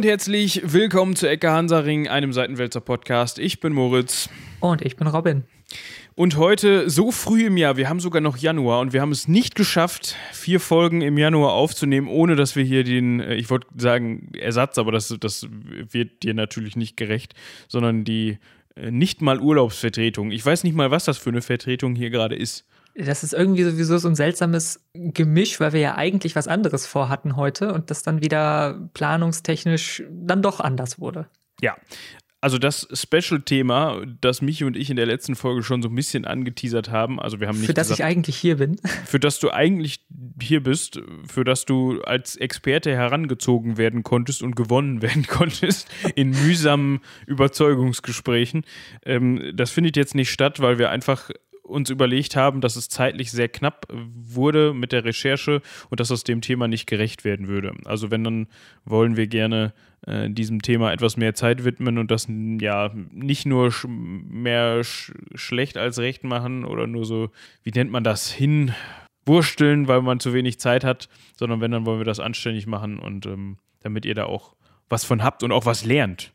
und herzlich willkommen zu Ecke Hansaring, einem Seitenwälzer Podcast. Ich bin Moritz. Und ich bin Robin. Und heute so früh im Jahr, wir haben sogar noch Januar und wir haben es nicht geschafft, vier Folgen im Januar aufzunehmen, ohne dass wir hier den, äh, ich wollte sagen Ersatz, aber das, das wird dir natürlich nicht gerecht, sondern die äh, nicht mal Urlaubsvertretung. Ich weiß nicht mal, was das für eine Vertretung hier gerade ist. Das ist irgendwie sowieso so ein seltsames Gemisch, weil wir ja eigentlich was anderes vorhatten heute und das dann wieder planungstechnisch dann doch anders wurde. Ja, also das Special-Thema, das Michi und ich in der letzten Folge schon so ein bisschen angeteasert haben, also wir haben nicht Für das gesagt, ich eigentlich hier bin. für das du eigentlich hier bist, für das du als Experte herangezogen werden konntest und gewonnen werden konntest in mühsamen Überzeugungsgesprächen. Ähm, das findet jetzt nicht statt, weil wir einfach uns überlegt haben, dass es zeitlich sehr knapp wurde mit der Recherche und dass das dem Thema nicht gerecht werden würde. Also wenn, dann wollen wir gerne äh, diesem Thema etwas mehr Zeit widmen und das ja nicht nur sch mehr sch schlecht als recht machen oder nur so, wie nennt man das, hinwursteln, weil man zu wenig Zeit hat, sondern wenn, dann wollen wir das anständig machen und ähm, damit ihr da auch was von habt und auch was lernt.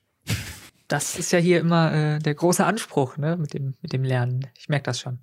Das ist ja hier immer äh, der große Anspruch, ne, mit dem, mit dem Lernen. Ich merke das schon.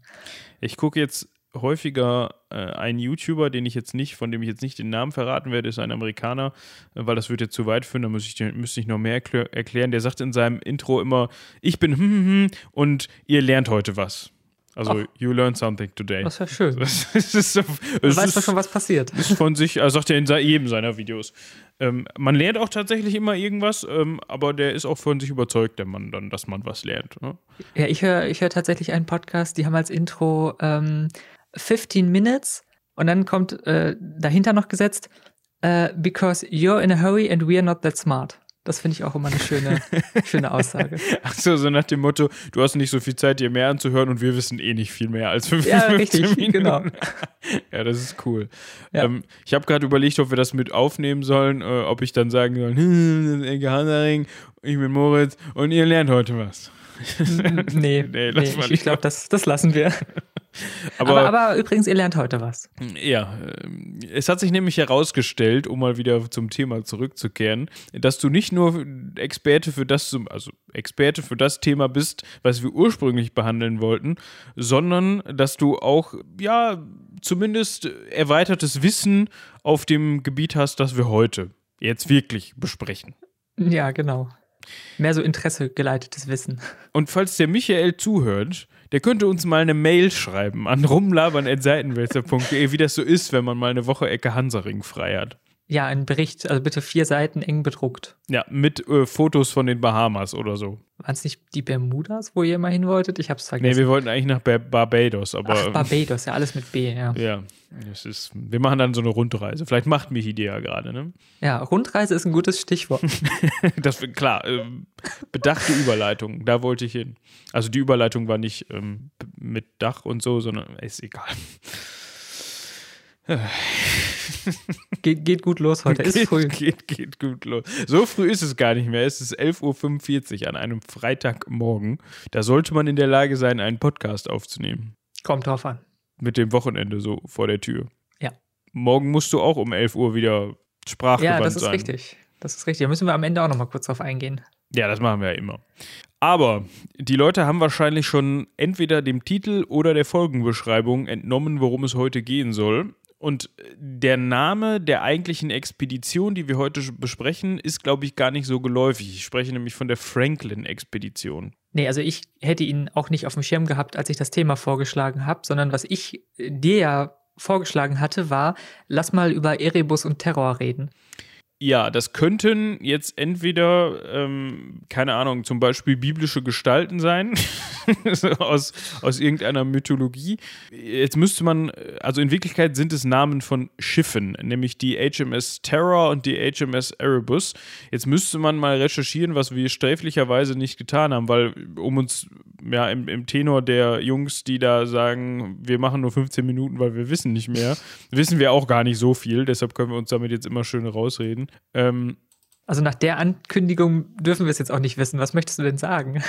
Ich gucke jetzt häufiger äh, einen YouTuber, den ich jetzt nicht, von dem ich jetzt nicht den Namen verraten werde, ist ein Amerikaner, äh, weil das würde jetzt zu weit führen, da muss ich, müsste ich noch mehr erklär, erklären. Der sagt in seinem Intro immer, ich bin hm, hm, hm, und ihr lernt heute was. Also, Ach, you learned something today. Das ist ja schön. Das ist, das du weißt ist, schon, was passiert. Ist von sich, also sagt er in jedem seiner Videos. Ähm, man lernt auch tatsächlich immer irgendwas, ähm, aber der ist auch von sich überzeugt, der Mann dann, dass man was lernt. Ne? Ja, ich höre ich hör tatsächlich einen Podcast, die haben als Intro ähm, 15 Minutes und dann kommt äh, dahinter noch gesetzt, uh, because you're in a hurry and we're not that smart. Das finde ich auch immer eine schöne, schöne Aussage. Ach so, so nach dem Motto, du hast nicht so viel Zeit, dir mehr anzuhören und wir wissen eh nicht viel mehr als fünf Ja, richtig, Minuten. genau. ja, das ist cool. Ja. Ähm, ich habe gerade überlegt, ob wir das mit aufnehmen sollen, äh, ob ich dann sagen soll, ich bin Moritz und ihr lernt heute was. nee, nee, nee ich, ich glaube, das, das lassen wir. Aber, aber, aber, übrigens, ihr lernt heute was. Ja, ähm, es hat sich nämlich herausgestellt, um mal wieder zum Thema zurückzukehren, dass du nicht nur Experte für das, also Experte für das Thema bist, was wir ursprünglich behandeln wollten, sondern dass du auch, ja, zumindest erweitertes Wissen auf dem Gebiet hast, das wir heute jetzt wirklich besprechen. Ja, genau. Mehr so Interesse geleitetes Wissen. Und falls der Michael zuhört, der könnte uns mal eine Mail schreiben an rumlabern.seitenwälzer.de, wie das so ist, wenn man mal eine Woche Ecke Hansaring frei hat. Ja, ein Bericht, also bitte vier Seiten eng bedruckt. Ja, mit äh, Fotos von den Bahamas oder so. Waren es nicht die Bermudas, wo ihr immer hin wolltet? Ich hab's vergessen. Nee, wir wollten eigentlich nach Bar Barbados, aber. Ach, Barbados, ja, alles mit B, ja. Ja, das ist, wir machen dann so eine Rundreise. Vielleicht macht mich die ja gerade, ne? Ja, Rundreise ist ein gutes Stichwort. das, klar, äh, bedachte Überleitung, da wollte ich hin. Also die Überleitung war nicht ähm, mit Dach und so, sondern ist egal. Geht, geht gut los heute. Ist früh. Geht, geht gut los. So früh ist es gar nicht mehr. Es ist 11.45 Uhr an einem Freitagmorgen. Da sollte man in der Lage sein, einen Podcast aufzunehmen. Kommt drauf an. Mit dem Wochenende so vor der Tür. Ja. Morgen musst du auch um 11 Uhr wieder sprachgewandt sein. Ja, das ist sein. richtig. Das ist richtig. Da müssen wir am Ende auch nochmal kurz drauf eingehen. Ja, das machen wir ja immer. Aber die Leute haben wahrscheinlich schon entweder dem Titel oder der Folgenbeschreibung entnommen, worum es heute gehen soll. Und der Name der eigentlichen Expedition, die wir heute besprechen, ist, glaube ich, gar nicht so geläufig. Ich spreche nämlich von der Franklin-Expedition. Nee, also ich hätte ihn auch nicht auf dem Schirm gehabt, als ich das Thema vorgeschlagen habe, sondern was ich dir ja vorgeschlagen hatte, war, lass mal über Erebus und Terror reden. Ja, das könnten jetzt entweder, ähm, keine Ahnung, zum Beispiel biblische Gestalten sein, aus, aus irgendeiner Mythologie. Jetzt müsste man, also in Wirklichkeit sind es Namen von Schiffen, nämlich die HMS Terror und die HMS Erebus. Jetzt müsste man mal recherchieren, was wir sträflicherweise nicht getan haben, weil um uns ja im, im Tenor der Jungs, die da sagen, wir machen nur 15 Minuten, weil wir wissen nicht mehr, wissen wir auch gar nicht so viel. Deshalb können wir uns damit jetzt immer schön rausreden. Ähm, also nach der Ankündigung dürfen wir es jetzt auch nicht wissen. Was möchtest du denn sagen?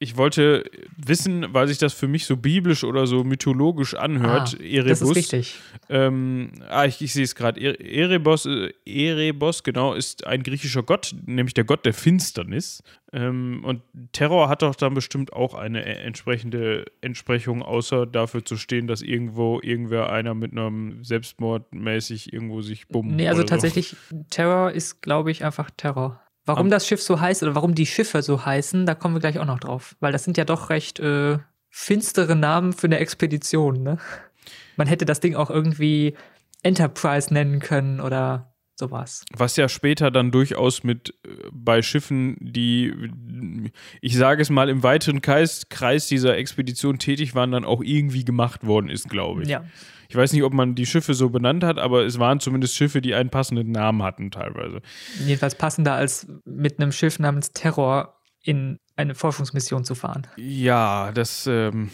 Ich wollte wissen, weil sich das für mich so biblisch oder so mythologisch anhört. Ah, Erebus. Das ist richtig. Ähm, ah, ich, ich sehe es gerade. E- Erebos, äh, Erebos, genau, ist ein griechischer Gott, nämlich der Gott der Finsternis. Ähm, und Terror hat doch dann bestimmt auch eine äh, entsprechende Entsprechung, außer dafür zu stehen, dass irgendwo irgendwer einer mit einem Selbstmord mäßig irgendwo sich bumm. Nee, also oder so. tatsächlich, Terror ist, glaube ich, einfach Terror. Warum das Schiff so heißt oder warum die Schiffe so heißen, da kommen wir gleich auch noch drauf. Weil das sind ja doch recht äh, finstere Namen für eine Expedition, ne? Man hätte das Ding auch irgendwie Enterprise nennen können oder sowas. Was ja später dann durchaus mit äh, bei Schiffen, die, ich sage es mal, im weiteren Kreis, Kreis dieser Expedition tätig waren, dann auch irgendwie gemacht worden ist, glaube ich. Ja. Ich weiß nicht, ob man die Schiffe so benannt hat, aber es waren zumindest Schiffe, die einen passenden Namen hatten teilweise. Jedenfalls passender als mit einem Schiff namens Terror in eine Forschungsmission zu fahren. Ja, das ähm,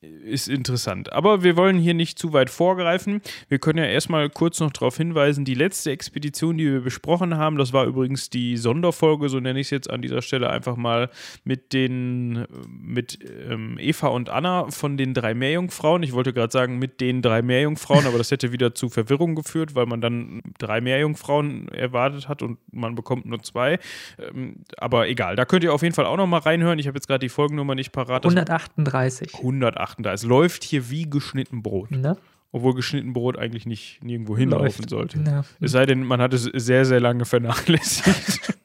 ist interessant. Aber wir wollen hier nicht zu weit vorgreifen. Wir können ja erstmal kurz noch darauf hinweisen, die letzte Expedition, die wir besprochen haben, das war übrigens die Sonderfolge, so nenne ich es jetzt an dieser Stelle einfach mal, mit den, mit ähm, Eva und Anna von den drei Meerjungfrauen. Ich wollte gerade sagen, mit den drei Meerjungfrauen, aber das hätte wieder zu Verwirrung geführt, weil man dann drei Meerjungfrauen erwartet hat und man bekommt nur zwei. Ähm, aber egal, da könnt ihr auf jeden Fall auch noch mal reinhören. Ich habe jetzt gerade die Folgennummer nicht parat. Das 138. 138. Es läuft hier wie geschnitten Brot. Ne? Obwohl geschnitten Brot eigentlich nicht nirgendwo hinlaufen Läuft. sollte. Ja. Es sei denn, man hat es sehr, sehr lange vernachlässigt.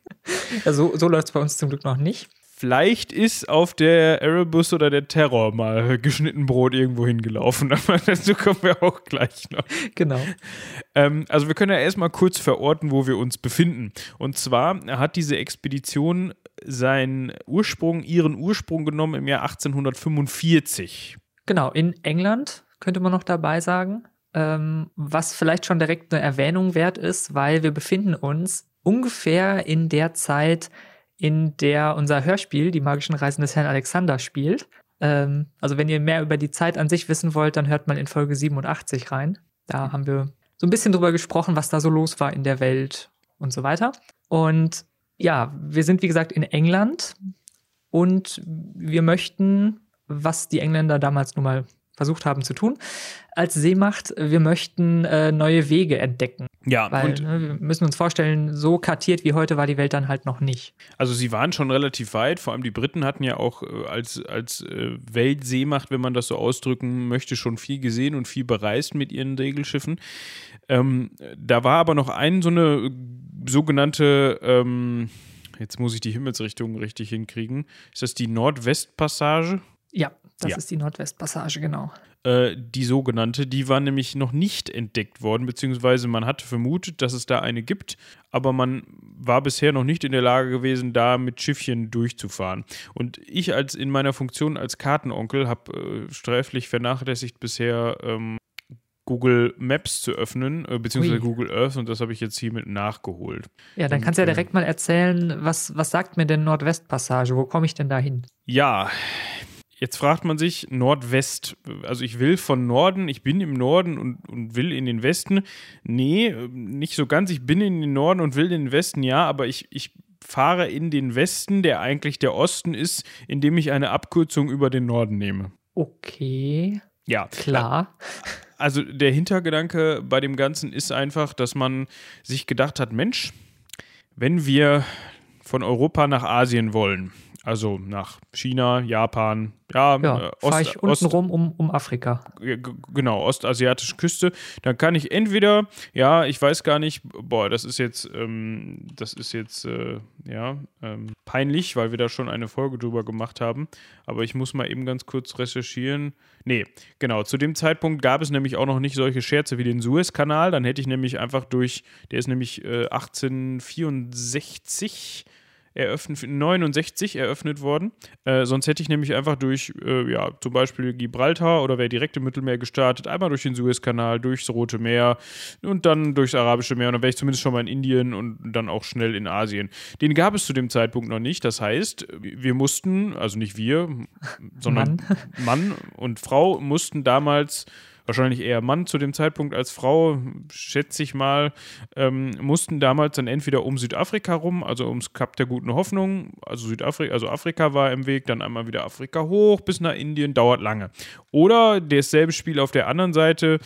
Ja, so so läuft es bei uns zum Glück noch nicht. Vielleicht ist auf der Erebus oder der Terror mal geschnitten Brot irgendwo hingelaufen, aber dazu kommen wir auch gleich noch. Genau. Ähm, also wir können ja erstmal kurz verorten, wo wir uns befinden. Und zwar hat diese Expedition seinen Ursprung, ihren Ursprung genommen im Jahr 1845. Genau, in England könnte man noch dabei sagen, ähm, was vielleicht schon direkt eine Erwähnung wert ist, weil wir befinden uns ungefähr in der Zeit, in der unser Hörspiel, die magischen Reisen des Herrn Alexander, spielt. Ähm, also wenn ihr mehr über die Zeit an sich wissen wollt, dann hört mal in Folge 87 rein. Da haben wir so ein bisschen drüber gesprochen, was da so los war in der Welt und so weiter. Und ja, wir sind wie gesagt in England und wir möchten, was die Engländer damals nun mal versucht haben zu tun, als Seemacht, wir möchten äh, neue Wege entdecken. Ja, Weil und ne, wir müssen uns vorstellen, so kartiert wie heute war die Welt dann halt noch nicht. Also sie waren schon relativ weit, vor allem die Briten hatten ja auch äh, als, als äh, Weltseemacht, wenn man das so ausdrücken möchte, schon viel gesehen und viel bereist mit ihren Segelschiffen. Ähm, da war aber noch ein so eine sogenannte, ähm, jetzt muss ich die Himmelsrichtung richtig hinkriegen, ist das die Nordwestpassage? Ja, das Ja. ist die Nordwestpassage, genau. Äh, die sogenannte, die war nämlich noch nicht entdeckt worden, beziehungsweise man hatte vermutet, dass es da eine gibt, aber man war bisher noch nicht in der Lage gewesen, da mit Schiffchen durchzufahren. Und ich als in meiner Funktion als Kartenonkel habe äh, sträflich vernachlässigt bisher ähm, Google Maps zu öffnen, äh, beziehungsweise Ui. Google Earth und das habe ich jetzt hiermit nachgeholt. Ja, dann Und, kannst du ja äh, direkt mal erzählen, was, was sagt mir denn Nordwestpassage? Wo komme ich denn da hin? Ja, jetzt fragt man sich Nordwest. Also ich will von Norden, ich bin im Norden und, und will in den Westen. Nee, nicht so ganz. Ich bin in den Norden und will in den Westen, ja, aber ich, ich fahre in den Westen, der eigentlich der Osten ist, indem ich eine Abkürzung über den Norden nehme. Okay, Ja, klar. also der Hintergedanke bei dem Ganzen ist einfach, dass man sich gedacht hat, Mensch, wenn wir von Europa nach Asien wollen, also nach China, Japan, ja, Ja, äh, fahre ich unten Ost, rum um, um Afrika. Genau, ostasiatische Küste, dann kann ich entweder, ja, ich weiß gar nicht, boah, das ist jetzt, ähm, das ist jetzt, äh, ja, ähm, peinlich, weil wir da schon eine Folge drüber gemacht haben, aber ich muss mal eben ganz kurz recherchieren. Nee, genau, zu dem Zeitpunkt gab es nämlich auch noch nicht solche Scherze wie den Suezkanal, dann hätte ich nämlich einfach durch, der ist nämlich äh, 1864 eröffnet, 69 eröffnet worden. Äh, sonst hätte ich nämlich einfach durch, äh, ja, zum Beispiel Gibraltar oder wäre direkt im Mittelmeer gestartet, einmal durch den Suezkanal, durchs Rote Meer und dann durchs Arabische Meer und dann wäre ich zumindest schon mal in Indien und dann auch schnell in Asien. Den gab es zu dem Zeitpunkt noch nicht. Das heißt, wir mussten, also nicht wir, sondern Mann, und Frau mussten damals wahrscheinlich eher Mann zu dem Zeitpunkt als Frau, schätze ich mal, ähm, mussten damals dann entweder um Südafrika rum, also ums Kap der guten Hoffnung, also Südafrika, also Afrika war im Weg, dann einmal wieder Afrika hoch bis nach Indien, dauert lange. Oder dasselbe Spiel auf der anderen Seite,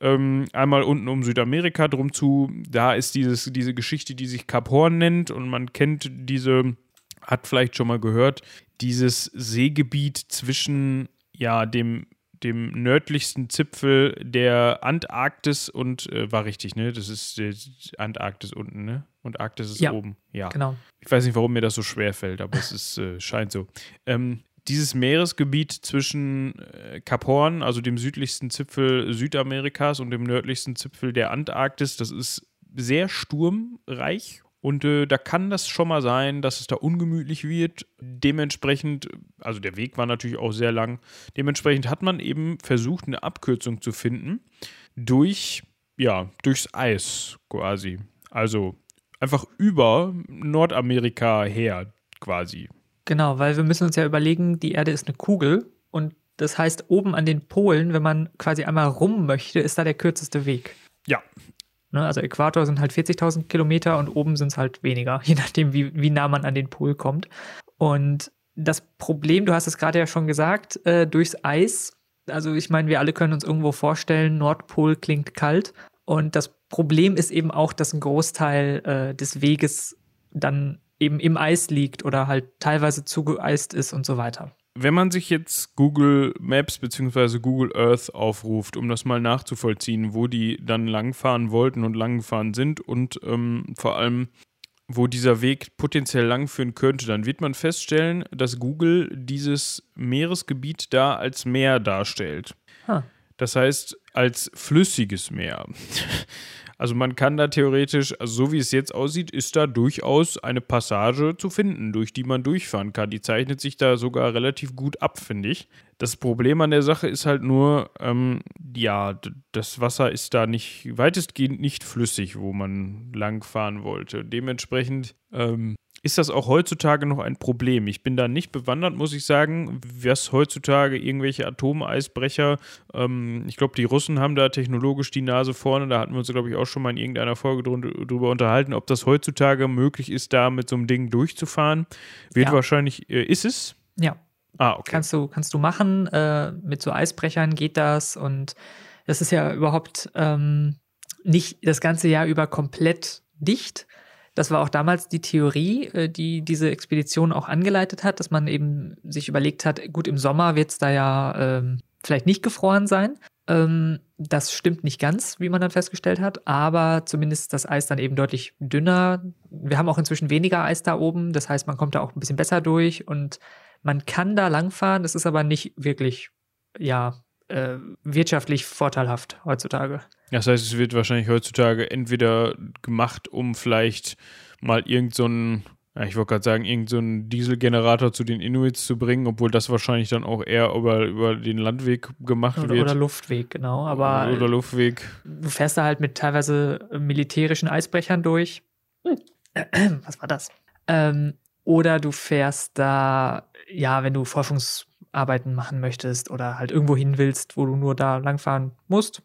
ähm, einmal unten um Südamerika drum zu, da ist dieses, diese Geschichte, die sich Kap Horn nennt und man kennt diese, hat vielleicht schon mal gehört, dieses Seegebiet zwischen ja, dem dem nördlichsten Zipfel der Antarktis und äh, war richtig, ne? Das ist die Antarktis unten, ne? Und Arktis ist Ja, oben. Ja. Genau. Ich weiß nicht, warum mir das so schwer fällt, aber es ist, äh, scheint so. Ähm, dieses Meeresgebiet zwischen äh, Kap Horn, also dem südlichsten Zipfel Südamerikas und dem nördlichsten Zipfel der Antarktis, das ist sehr sturmreich und äh, da kann das schon mal sein, dass es da ungemütlich wird. Dementsprechend, also der Weg war natürlich auch sehr lang. Dementsprechend hat man eben versucht, eine Abkürzung zu finden durch, ja, durchs Eis quasi. Also einfach über Nordamerika her quasi. Genau, weil wir müssen uns ja überlegen, die Erde ist eine Kugel und das heißt, oben an den Polen, wenn man quasi einmal rum möchte, ist da der kürzeste Weg. Ja, Ne, also Äquator sind halt 40.000 Kilometer und oben sind es halt weniger, je nachdem, wie, wie nah man an den Pol kommt. Und das Problem, du hast es gerade ja schon gesagt, äh, durchs Eis, also ich meine, wir alle können uns irgendwo vorstellen, Nordpol klingt kalt. Und das Problem ist eben auch, dass ein Großteil äh, des Weges dann eben im Eis liegt oder halt teilweise zugeeist ist und so weiter. Wenn man sich jetzt Google Maps bzw. Google Earth aufruft, um das mal nachzuvollziehen, wo die dann langfahren wollten und langgefahren sind und ähm, vor allem, wo dieser Weg potenziell langführen könnte, dann wird man feststellen, dass Google dieses Meeresgebiet da als Meer darstellt. Ha. Das heißt, als flüssiges Meer. Also man kann da theoretisch, also so wie es jetzt aussieht, ist da durchaus eine Passage zu finden, durch die man durchfahren kann. Die zeichnet sich da sogar relativ gut ab, finde ich. Das Problem an der Sache ist halt nur, ähm, ja, das Wasser ist da nicht, weitestgehend nicht flüssig, wo man langfahren wollte. Dementsprechend ähm, ist das auch heutzutage noch ein Problem. Ich bin da nicht bewandert, muss ich sagen, was heutzutage irgendwelche Atomeisbrecher, ähm, ich glaube, die Russen haben da technologisch die Nase vorne, da hatten wir uns, glaube ich, auch schon mal in irgendeiner Folge drüber unterhalten, ob das heutzutage möglich ist, da mit so einem Ding durchzufahren. Wird Ja. wahrscheinlich, äh, ist es? Ja, Ah, okay. kannst du, kannst du machen. Äh, mit so Eisbrechern geht das und das ist ja überhaupt ähm, nicht das ganze Jahr über komplett dicht. Das war auch damals die Theorie, äh, die diese Expedition auch angeleitet hat, dass man eben sich überlegt hat, gut, im Sommer wird es da ja ähm, vielleicht nicht gefroren sein. Ähm, das stimmt nicht ganz, wie man dann festgestellt hat, aber zumindest ist das Eis dann eben deutlich dünner. Wir haben auch inzwischen weniger Eis da oben, das heißt, man kommt da auch ein bisschen besser durch und man kann da langfahren, das ist aber nicht wirklich, ja, äh, wirtschaftlich vorteilhaft heutzutage. Das heißt, es wird wahrscheinlich heutzutage entweder gemacht, um vielleicht mal irgend so ich wollte gerade sagen, irgend so einen Dieselgenerator zu den Inuits zu bringen, obwohl das wahrscheinlich dann auch eher über, über den Landweg gemacht Oder, wird. oder Luftweg, genau. Aber oder Luftweg. du fährst da halt mit teilweise militärischen Eisbrechern durch. Was war das? Ähm, oder du fährst da, ja, wenn du Forschungsarbeiten machen möchtest oder halt irgendwo hin willst, wo du nur da langfahren musst.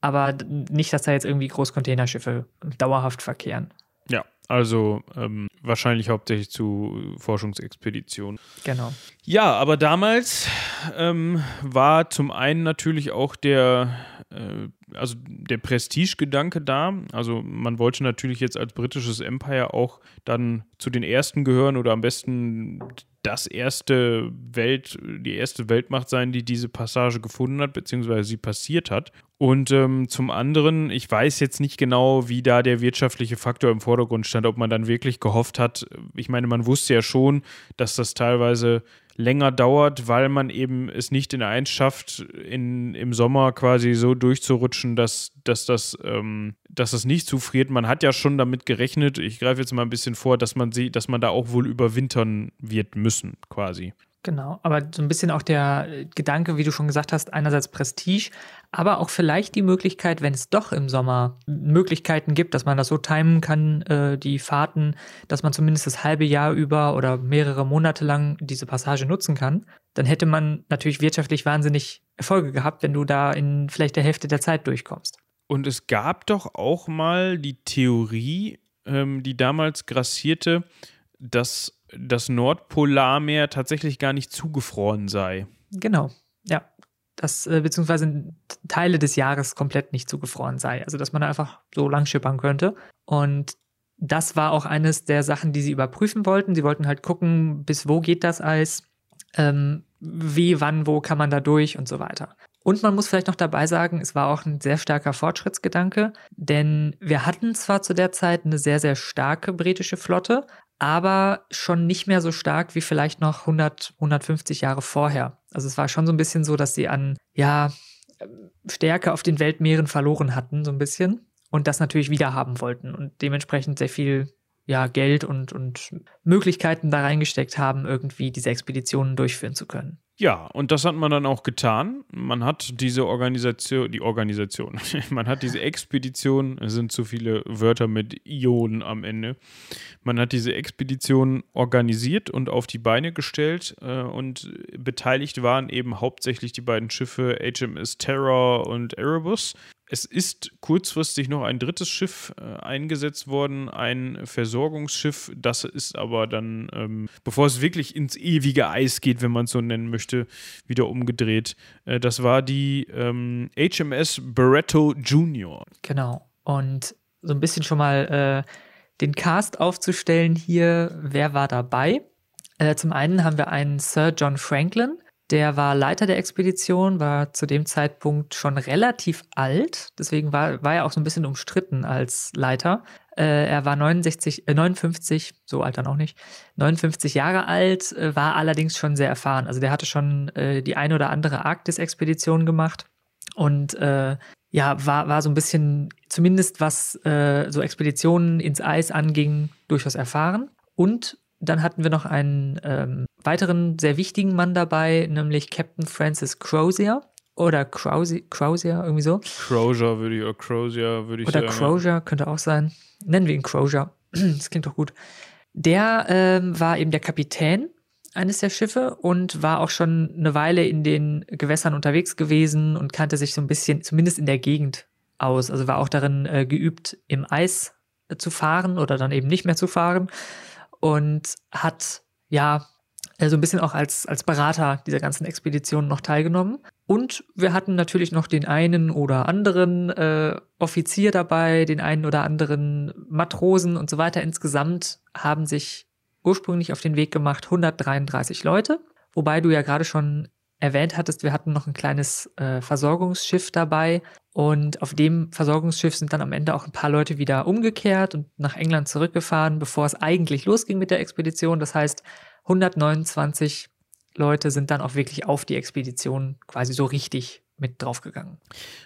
Aber nicht, dass da jetzt irgendwie Großcontainerschiffe dauerhaft verkehren. Ja, also ähm, wahrscheinlich hauptsächlich zu Forschungsexpeditionen. Genau. Ja, aber damals ähm, war zum einen natürlich auch der, äh, also der Prestigegedanke da. Also man wollte natürlich jetzt als britisches Empire auch dann zu den ersten gehören oder am besten das erste Welt, die erste Weltmacht sein, die diese Passage gefunden hat, beziehungsweise sie passiert hat. Und ähm, zum anderen, ich weiß jetzt nicht genau, wie da der wirtschaftliche Faktor im Vordergrund stand, ob man dann wirklich gehofft hat. Ich meine, man wusste ja schon, dass das teilweise länger dauert, weil man eben es nicht in eins schafft, in, im Sommer quasi so durchzurutschen, dass, dass, das, ähm, dass das nicht zufriert. Man hat ja schon damit gerechnet, ich greife jetzt mal ein bisschen vor, dass man sieht, dass man da auch wohl überwintern wird müssen, quasi. Genau, aber so ein bisschen auch der äh, Gedanke, wie du schon gesagt hast, einerseits Prestige, aber auch vielleicht die Möglichkeit, wenn es doch im Sommer Möglichkeiten gibt, dass man das so timen kann, äh, die Fahrten, dass man zumindest das halbe Jahr über oder mehrere Monate lang diese Passage nutzen kann, dann hätte man natürlich wirtschaftlich wahnsinnig Erfolge gehabt, wenn du da in vielleicht der Hälfte der Zeit durchkommst. Und es gab doch auch mal die Theorie, ähm, die damals grassierte, dass das Nordpolarmeer tatsächlich gar nicht zugefroren sei. Genau, ja. Das, äh, beziehungsweise Teile des Jahres komplett nicht zugefroren sei. Also, dass man da einfach so lang schippern könnte. Und das war auch eines der Sachen, die sie überprüfen wollten. Sie wollten halt gucken, bis wo geht das Eis, ähm, wie, wann, wo kann man da durch und so weiter. Und man muss vielleicht noch dabei sagen, es war auch ein sehr starker Fortschrittsgedanke, denn wir hatten zwar zu der Zeit eine sehr, sehr starke britische Flotte, aber schon nicht mehr so stark wie vielleicht noch 100, 150 Jahre vorher. Also es war schon so ein bisschen so, dass sie an, ja, Stärke auf den Weltmeeren verloren hatten, so ein bisschen. Und das natürlich wieder haben wollten und dementsprechend sehr viel ja, Geld und, und Möglichkeiten da reingesteckt haben, irgendwie diese Expeditionen durchführen zu können. Ja, und das hat man dann auch getan. Man hat diese Organisation, die Organisation, man hat diese Expedition, es sind zu viele Wörter mit Ionen am Ende. Man hat diese Expedition organisiert und auf die Beine gestellt äh, und beteiligt waren eben hauptsächlich die beiden Schiffe HMS Terror und Erebus. Es ist kurzfristig noch ein drittes Schiff äh, eingesetzt worden, ein Versorgungsschiff. Das ist aber dann, ähm, bevor es wirklich ins ewige Eis geht, wenn man es so nennen möchte, wieder umgedreht. Äh, das war die ähm, HMS Barretto Junior. Genau. Und so ein bisschen schon mal äh, den Cast aufzustellen hier, wer war dabei? Äh, zum einen haben wir einen Sir John Franklin, der war Leiter der Expedition, war zu dem Zeitpunkt schon relativ alt, deswegen war, war er auch so ein bisschen umstritten als Leiter. Äh, er war 69, äh, 59, so alt dann auch nicht, 59 Jahre alt, äh, war allerdings schon sehr erfahren. Also der hatte schon äh, die eine oder andere Arktis-Expedition gemacht und äh, ja, war, war so ein bisschen, zumindest was äh, so Expeditionen ins Eis anging, durchaus erfahren. Und dann hatten wir noch einen ähm, weiteren sehr wichtigen Mann dabei, nämlich Captain Francis Crozier. Oder Crozier, Crozier irgendwie so. Crozier würde ich, oder Crozier würde ich oder sagen. Oder Crozier könnte auch sein. Nennen wir ihn Crozier. das klingt doch gut. Der ähm, war eben der Kapitän eines der Schiffe und war auch schon eine Weile in den Gewässern unterwegs gewesen und kannte sich so ein bisschen, zumindest in der Gegend, aus. Also war auch darin äh, geübt, im Eis äh, zu fahren oder dann eben nicht mehr zu fahren und hat ja äh, so ein bisschen auch als, als Berater dieser ganzen Expedition noch teilgenommen. Und wir hatten natürlich noch den einen oder anderen äh, Offizier dabei, den einen oder anderen Matrosen und so weiter. Insgesamt haben sich ursprünglich auf den Weg gemacht 133 Leute, wobei du ja gerade schon erwähnt hattest, wir hatten noch ein kleines äh, Versorgungsschiff dabei und auf dem Versorgungsschiff sind dann am Ende auch ein paar Leute wieder umgekehrt und nach England zurückgefahren, bevor es eigentlich losging mit der Expedition. Das heißt, 129 Leute sind dann auch wirklich auf die Expedition quasi so richtig mit draufgegangen.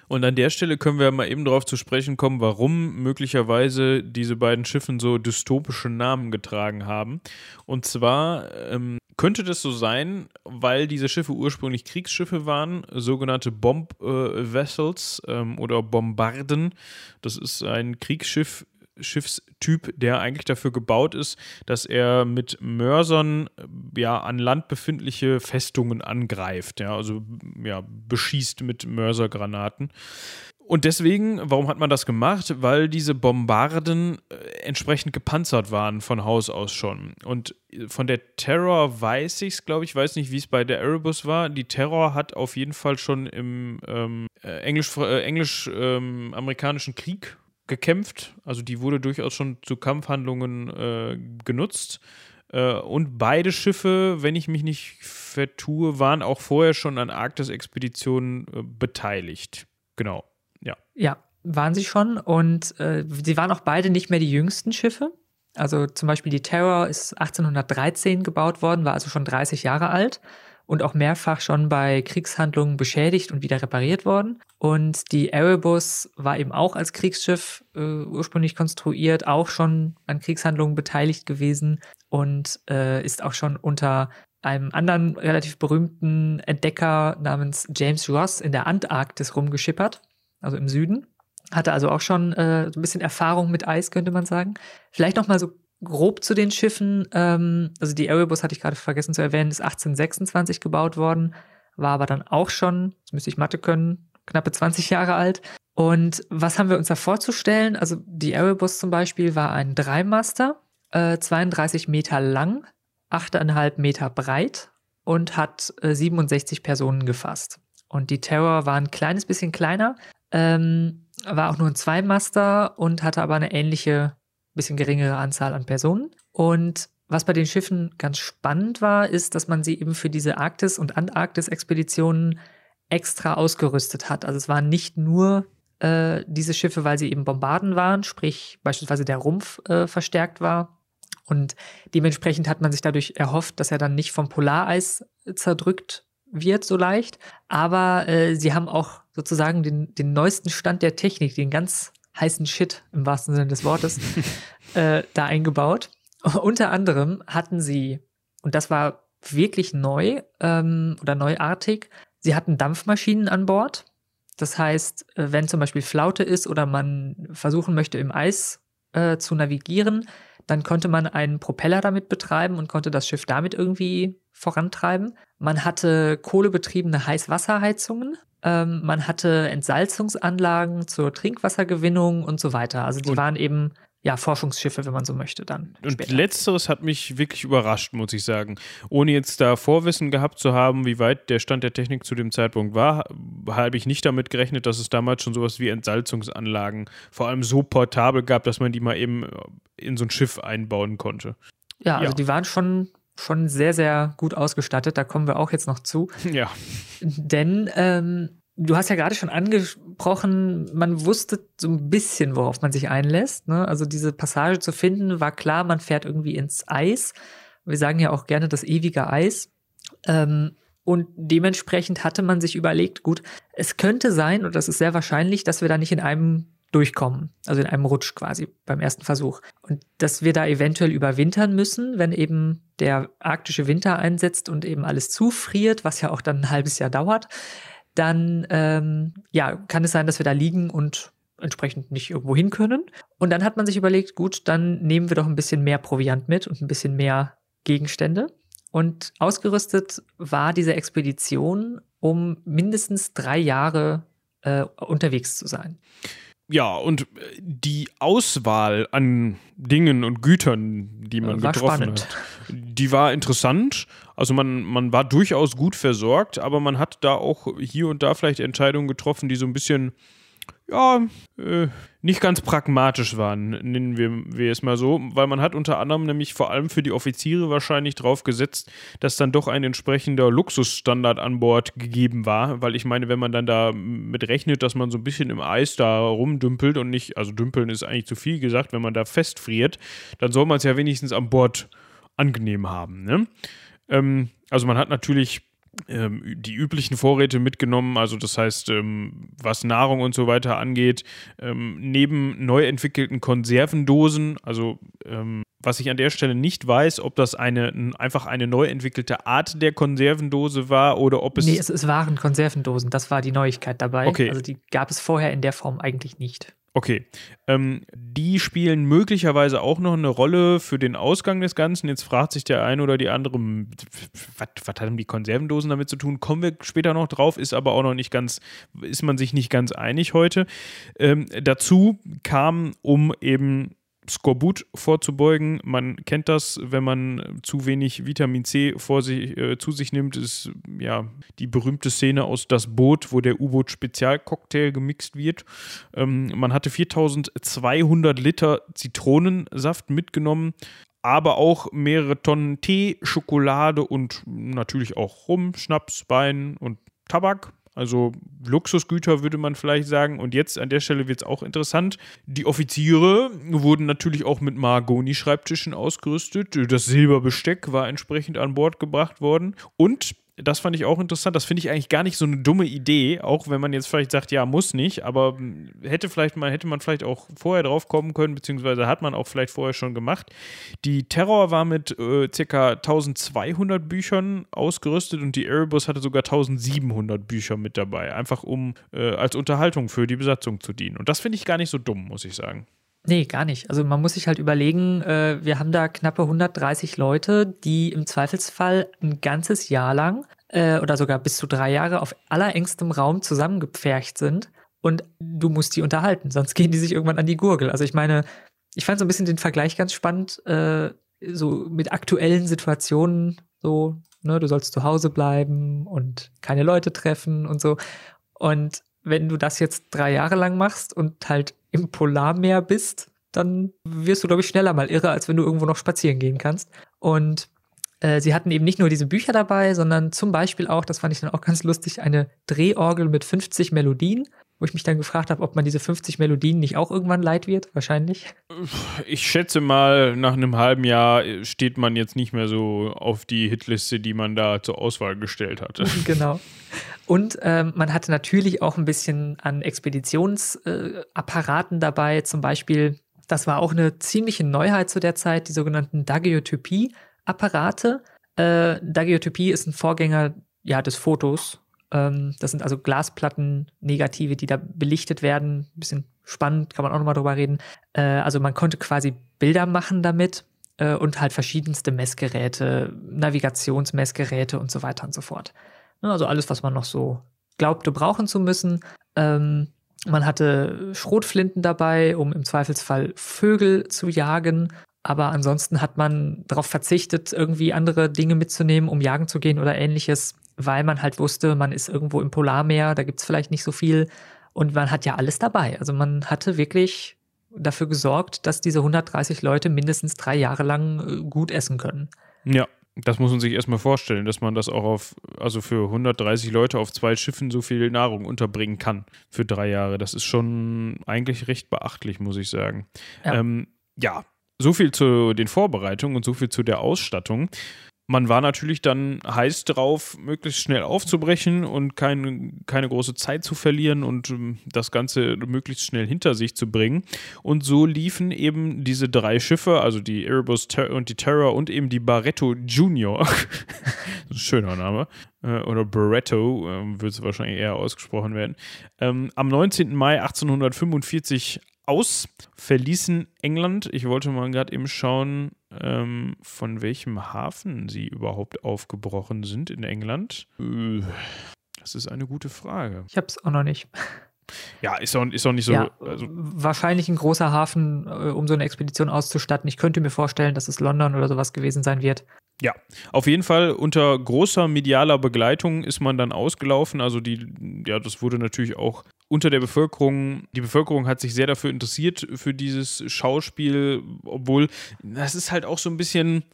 Und an der Stelle können wir mal eben darauf zu sprechen kommen, warum möglicherweise diese beiden Schiffen so dystopische Namen getragen haben. Und zwar ähm, könnte das so sein, weil diese Schiffe ursprünglich Kriegsschiffe waren, sogenannte Bomb äh, Vessels ähm, oder Bombarden. Das ist ein Kriegsschiff Schiffstyp, der eigentlich dafür gebaut ist, dass er mit Mörsern ja an Land befindliche Festungen angreift, ja, also ja, beschießt mit Mörsergranaten. Und deswegen, warum hat man das gemacht? Weil diese Bombarden äh, entsprechend gepanzert waren von Haus aus schon. Und von der Terror weiß ich es, glaube ich, weiß nicht, wie es bei der Erebus war. Die Terror hat auf jeden Fall schon im ähm, äh, englisch-amerikanischen äh, Englisch, Krieg gekämpft. Also die wurde durchaus schon zu Kampfhandlungen äh, genutzt. Äh, und beide Schiffe, wenn ich mich nicht vertue, waren auch vorher schon an Arktis-Expeditionen äh, beteiligt. Genau, ja. Ja, waren sie schon. Und äh, sie waren auch beide nicht mehr die jüngsten Schiffe. Also zum Beispiel die Terror ist 1813 gebaut worden, war also schon 30 Jahre alt und auch mehrfach schon bei Kriegshandlungen beschädigt und wieder repariert worden. Und die Erebus war eben auch als Kriegsschiff äh, ursprünglich konstruiert, auch schon an Kriegshandlungen beteiligt gewesen und äh, ist auch schon unter einem anderen relativ berühmten Entdecker namens James Ross in der Antarktis rumgeschippert, also im Süden. Hatte also auch schon äh, so ein bisschen Erfahrung mit Eis, könnte man sagen. Vielleicht noch mal so grob zu den Schiffen. Ähm, also die Erebus hatte ich gerade vergessen zu erwähnen, ist 1826 gebaut worden, war aber dann auch schon, jetzt müsste ich Mathe können, knappe 20 Jahre alt. Und was haben wir uns da vorzustellen? Also die Erebus zum Beispiel war ein Dreimaster, äh, 32 Meter lang, 8,5 Meter breit und hat äh, 67 Personen gefasst. Und die Terror war ein kleines bisschen kleiner, ähm, war auch nur ein Zweimaster und hatte aber eine ähnliche, bisschen geringere Anzahl an Personen. Und was bei den Schiffen ganz spannend war, ist, dass man sie eben für diese Arktis- und Antarktis-Expeditionen extra ausgerüstet hat. Also es waren nicht nur äh, diese Schiffe, weil sie eben Bombarden waren, sprich beispielsweise der Rumpf äh, verstärkt war. Und dementsprechend hat man sich dadurch erhofft, dass er dann nicht vom Polareis zerdrückt wird so leicht. Aber äh, sie haben auch sozusagen den, den neuesten Stand der Technik, den ganz heißen Shit im wahrsten Sinne des Wortes, äh, da eingebaut. Unter anderem hatten sie, und das war wirklich neu ähm, oder neuartig, sie hatten Dampfmaschinen an Bord. Das heißt, äh, wenn zum Beispiel Flaute ist oder man versuchen möchte, im Eis äh, zu navigieren, dann konnte man einen Propeller damit betreiben und konnte das Schiff damit irgendwie vorantreiben. Man hatte kohlebetriebene Heißwasserheizungen. Ähm, man hatte Entsalzungsanlagen zur Trinkwassergewinnung und so weiter. Also die und waren eben ja, Forschungsschiffe, wenn man so möchte, dann. Und später. letzteres hat mich wirklich überrascht, muss ich sagen. Ohne jetzt da Vorwissen gehabt zu haben, wie weit der Stand der Technik zu dem Zeitpunkt war, habe ich nicht damit gerechnet, dass es damals schon sowas wie Entsalzungsanlagen vor allem so portabel gab, dass man die mal eben in so ein Schiff einbauen konnte. Ja, also ja. die waren schon, schon sehr, sehr gut ausgestattet. Da kommen wir auch jetzt noch zu. Ja. Denn ähm, Du hast ja gerade schon angesprochen, man wusste so ein bisschen, worauf man sich einlässt. Ne? Also diese Passage zu finden, war klar, man fährt irgendwie ins Eis. Wir sagen ja auch gerne das ewige Eis. Ähm, und dementsprechend hatte man sich überlegt, gut, es könnte sein, und das ist sehr wahrscheinlich, dass wir da nicht in einem durchkommen, also in einem Rutsch quasi beim ersten Versuch. Und dass wir da eventuell überwintern müssen, wenn eben der arktische Winter einsetzt und eben alles zufriert, was ja auch dann ein halbes Jahr dauert dann ähm, ja, kann es sein, dass wir da liegen und entsprechend nicht irgendwo hin können. Und dann hat man sich überlegt, gut, dann nehmen wir doch ein bisschen mehr Proviant mit und ein bisschen mehr Gegenstände. Und ausgerüstet war diese Expedition, um mindestens drei Jahre äh, unterwegs zu sein. Ja, und die Auswahl an Dingen und Gütern, die man war getroffen spannend. hat, die war interessant. Also man, man war durchaus gut versorgt, aber man hat da auch hier und da vielleicht Entscheidungen getroffen, die so ein bisschen ja, äh, nicht ganz pragmatisch waren, nennen wir, wir es mal so, weil man hat unter anderem nämlich vor allem für die Offiziere wahrscheinlich drauf gesetzt, dass dann doch ein entsprechender Luxusstandard an Bord gegeben war, weil ich meine, wenn man dann da mit rechnet, dass man so ein bisschen im Eis da rumdümpelt und nicht, also dümpeln ist eigentlich zu viel gesagt, wenn man da festfriert, dann soll man es ja wenigstens an Bord angenehm haben, ne? Ähm, also man hat natürlich die üblichen Vorräte mitgenommen, also das heißt, ähm, was Nahrung und so weiter angeht, ähm, neben neu entwickelten Konservendosen, also ähm, was ich an der Stelle nicht weiß, ob das eine einfach eine neu entwickelte Art der Konservendose war oder ob es. Nee, es, es waren Konservendosen, das war die Neuigkeit dabei. Okay. Also die gab es vorher in der Form eigentlich nicht. Okay. Ähm, die spielen möglicherweise auch noch eine Rolle für den Ausgang des Ganzen. Jetzt fragt sich der eine oder die andere, was, was haben die Konservendosen damit zu tun? Kommen wir später noch drauf, ist aber auch noch nicht ganz, ist man sich nicht ganz einig heute. Ähm, dazu kam, um eben Skorbut vorzubeugen. Man kennt das, wenn man zu wenig Vitamin C vor sich, äh, zu sich nimmt, ist ja die berühmte Szene aus Das Boot, wo der U-Boot-Spezialcocktail gemixt wird. Ähm, man hatte 4200 Liter Zitronensaft mitgenommen, aber auch mehrere Tonnen Tee, Schokolade und natürlich auch Rum, Schnaps, Wein und Tabak. Also Luxusgüter würde man vielleicht sagen. Und jetzt an der Stelle wird es auch interessant. Die Offiziere wurden natürlich auch mit Mahagoni-Schreibtischen ausgerüstet. Das Silberbesteck war entsprechend an Bord gebracht worden. Und Das fand ich auch interessant. Das finde ich eigentlich gar nicht so eine dumme Idee, auch wenn man jetzt vielleicht sagt, ja, muss nicht, aber hm, hätte vielleicht mal, hätte man vielleicht auch vorher drauf kommen können, beziehungsweise hat man auch vielleicht vorher schon gemacht. Die Terror war mit äh, ca. 1200 Büchern ausgerüstet und die Erebus hatte sogar 1700 Bücher mit dabei, einfach um äh, als Unterhaltung für die Besatzung zu dienen. Und das finde ich gar nicht so dumm, muss ich sagen. Nee, gar nicht. Also man muss sich halt überlegen, äh, wir haben da knappe 130 Leute, die im Zweifelsfall ein ganzes Jahr lang äh, oder sogar bis zu drei Jahre auf allerengstem Raum zusammengepfercht sind und du musst die unterhalten, sonst gehen die sich irgendwann an die Gurgel. Also ich meine, ich fand so ein bisschen den Vergleich ganz spannend, äh, so mit aktuellen Situationen, so, ne, du sollst zu Hause bleiben und keine Leute treffen und so. Und wenn du das jetzt drei Jahre lang machst und halt im Polarmeer bist, dann wirst du, glaube ich, schneller mal irre, als wenn du irgendwo noch spazieren gehen kannst. Und äh, sie hatten eben nicht nur diese Bücher dabei, sondern zum Beispiel auch, das fand ich dann auch ganz lustig, eine Drehorgel mit 50 Melodien wo ich mich dann gefragt habe, ob man diese 50 Melodien nicht auch irgendwann leid wird, wahrscheinlich. Ich schätze mal, nach einem halben Jahr steht man jetzt nicht mehr so auf die Hitliste, die man da zur Auswahl gestellt hatte. Genau. Und ähm, man hatte natürlich auch ein bisschen an Expeditionsapparaten äh, dabei, zum Beispiel, das war auch eine ziemliche Neuheit zu der Zeit, die sogenannten Daguerreotypie-Apparate. Äh, Daguerreotypie ist ein Vorgänger ja, des Fotos ähm, das sind also Glasplatten, Negative, die da belichtet werden. Ein bisschen spannend, kann man auch nochmal drüber reden. Äh, also man konnte quasi Bilder machen damit äh, und halt verschiedenste Messgeräte, Navigationsmessgeräte und so weiter und so fort. Ne, also alles, was man noch so glaubte brauchen zu müssen. Ähm, man hatte Schrotflinten dabei, um im Zweifelsfall Vögel zu jagen. Aber ansonsten hat man darauf verzichtet, irgendwie andere Dinge mitzunehmen, um jagen zu gehen oder ähnliches weil man halt wusste, man ist irgendwo im Polarmeer, da gibt es vielleicht nicht so viel und man hat ja alles dabei. Also man hatte wirklich dafür gesorgt, dass diese 130 Leute mindestens drei Jahre lang äh, gut essen können. Ja, das muss man sich erstmal vorstellen, dass man das auch auf, also für 130 Leute auf zwei Schiffen so viel Nahrung unterbringen kann für drei Jahre. Das ist schon eigentlich recht beachtlich, muss ich sagen. Ja, ähm, ja so viel zu den Vorbereitungen und so viel zu der Ausstattung man war natürlich dann heiß drauf, möglichst schnell aufzubrechen und kein, keine große Zeit zu verlieren und ähm, das Ganze möglichst schnell hinter sich zu bringen. Und so liefen eben diese drei Schiffe, also die Erebus und die Terror und eben die Barretto Junior, schöner Name, äh, oder Barretto, äh, wird es wahrscheinlich eher ausgesprochen werden, ähm, am 19. Mai 1845 aus, verließen England. Ich wollte mal gerade eben schauen, ähm, von welchem Hafen sie überhaupt aufgebrochen sind in England. Das ist eine gute Frage. Ich habe es auch noch nicht. Ja, ist auch, ist auch nicht so. Ja, also wahrscheinlich ein großer Hafen, äh, um so eine Expedition auszustatten. Ich könnte mir vorstellen, dass es London oder sowas gewesen sein wird. Ja, auf jeden Fall unter großer medialer Begleitung ist man dann ausgelaufen. Also die, ja, das wurde natürlich auch unter der Bevölkerung, die Bevölkerung hat sich sehr dafür interessiert für dieses Schauspiel, obwohl das ist halt auch so ein bisschen,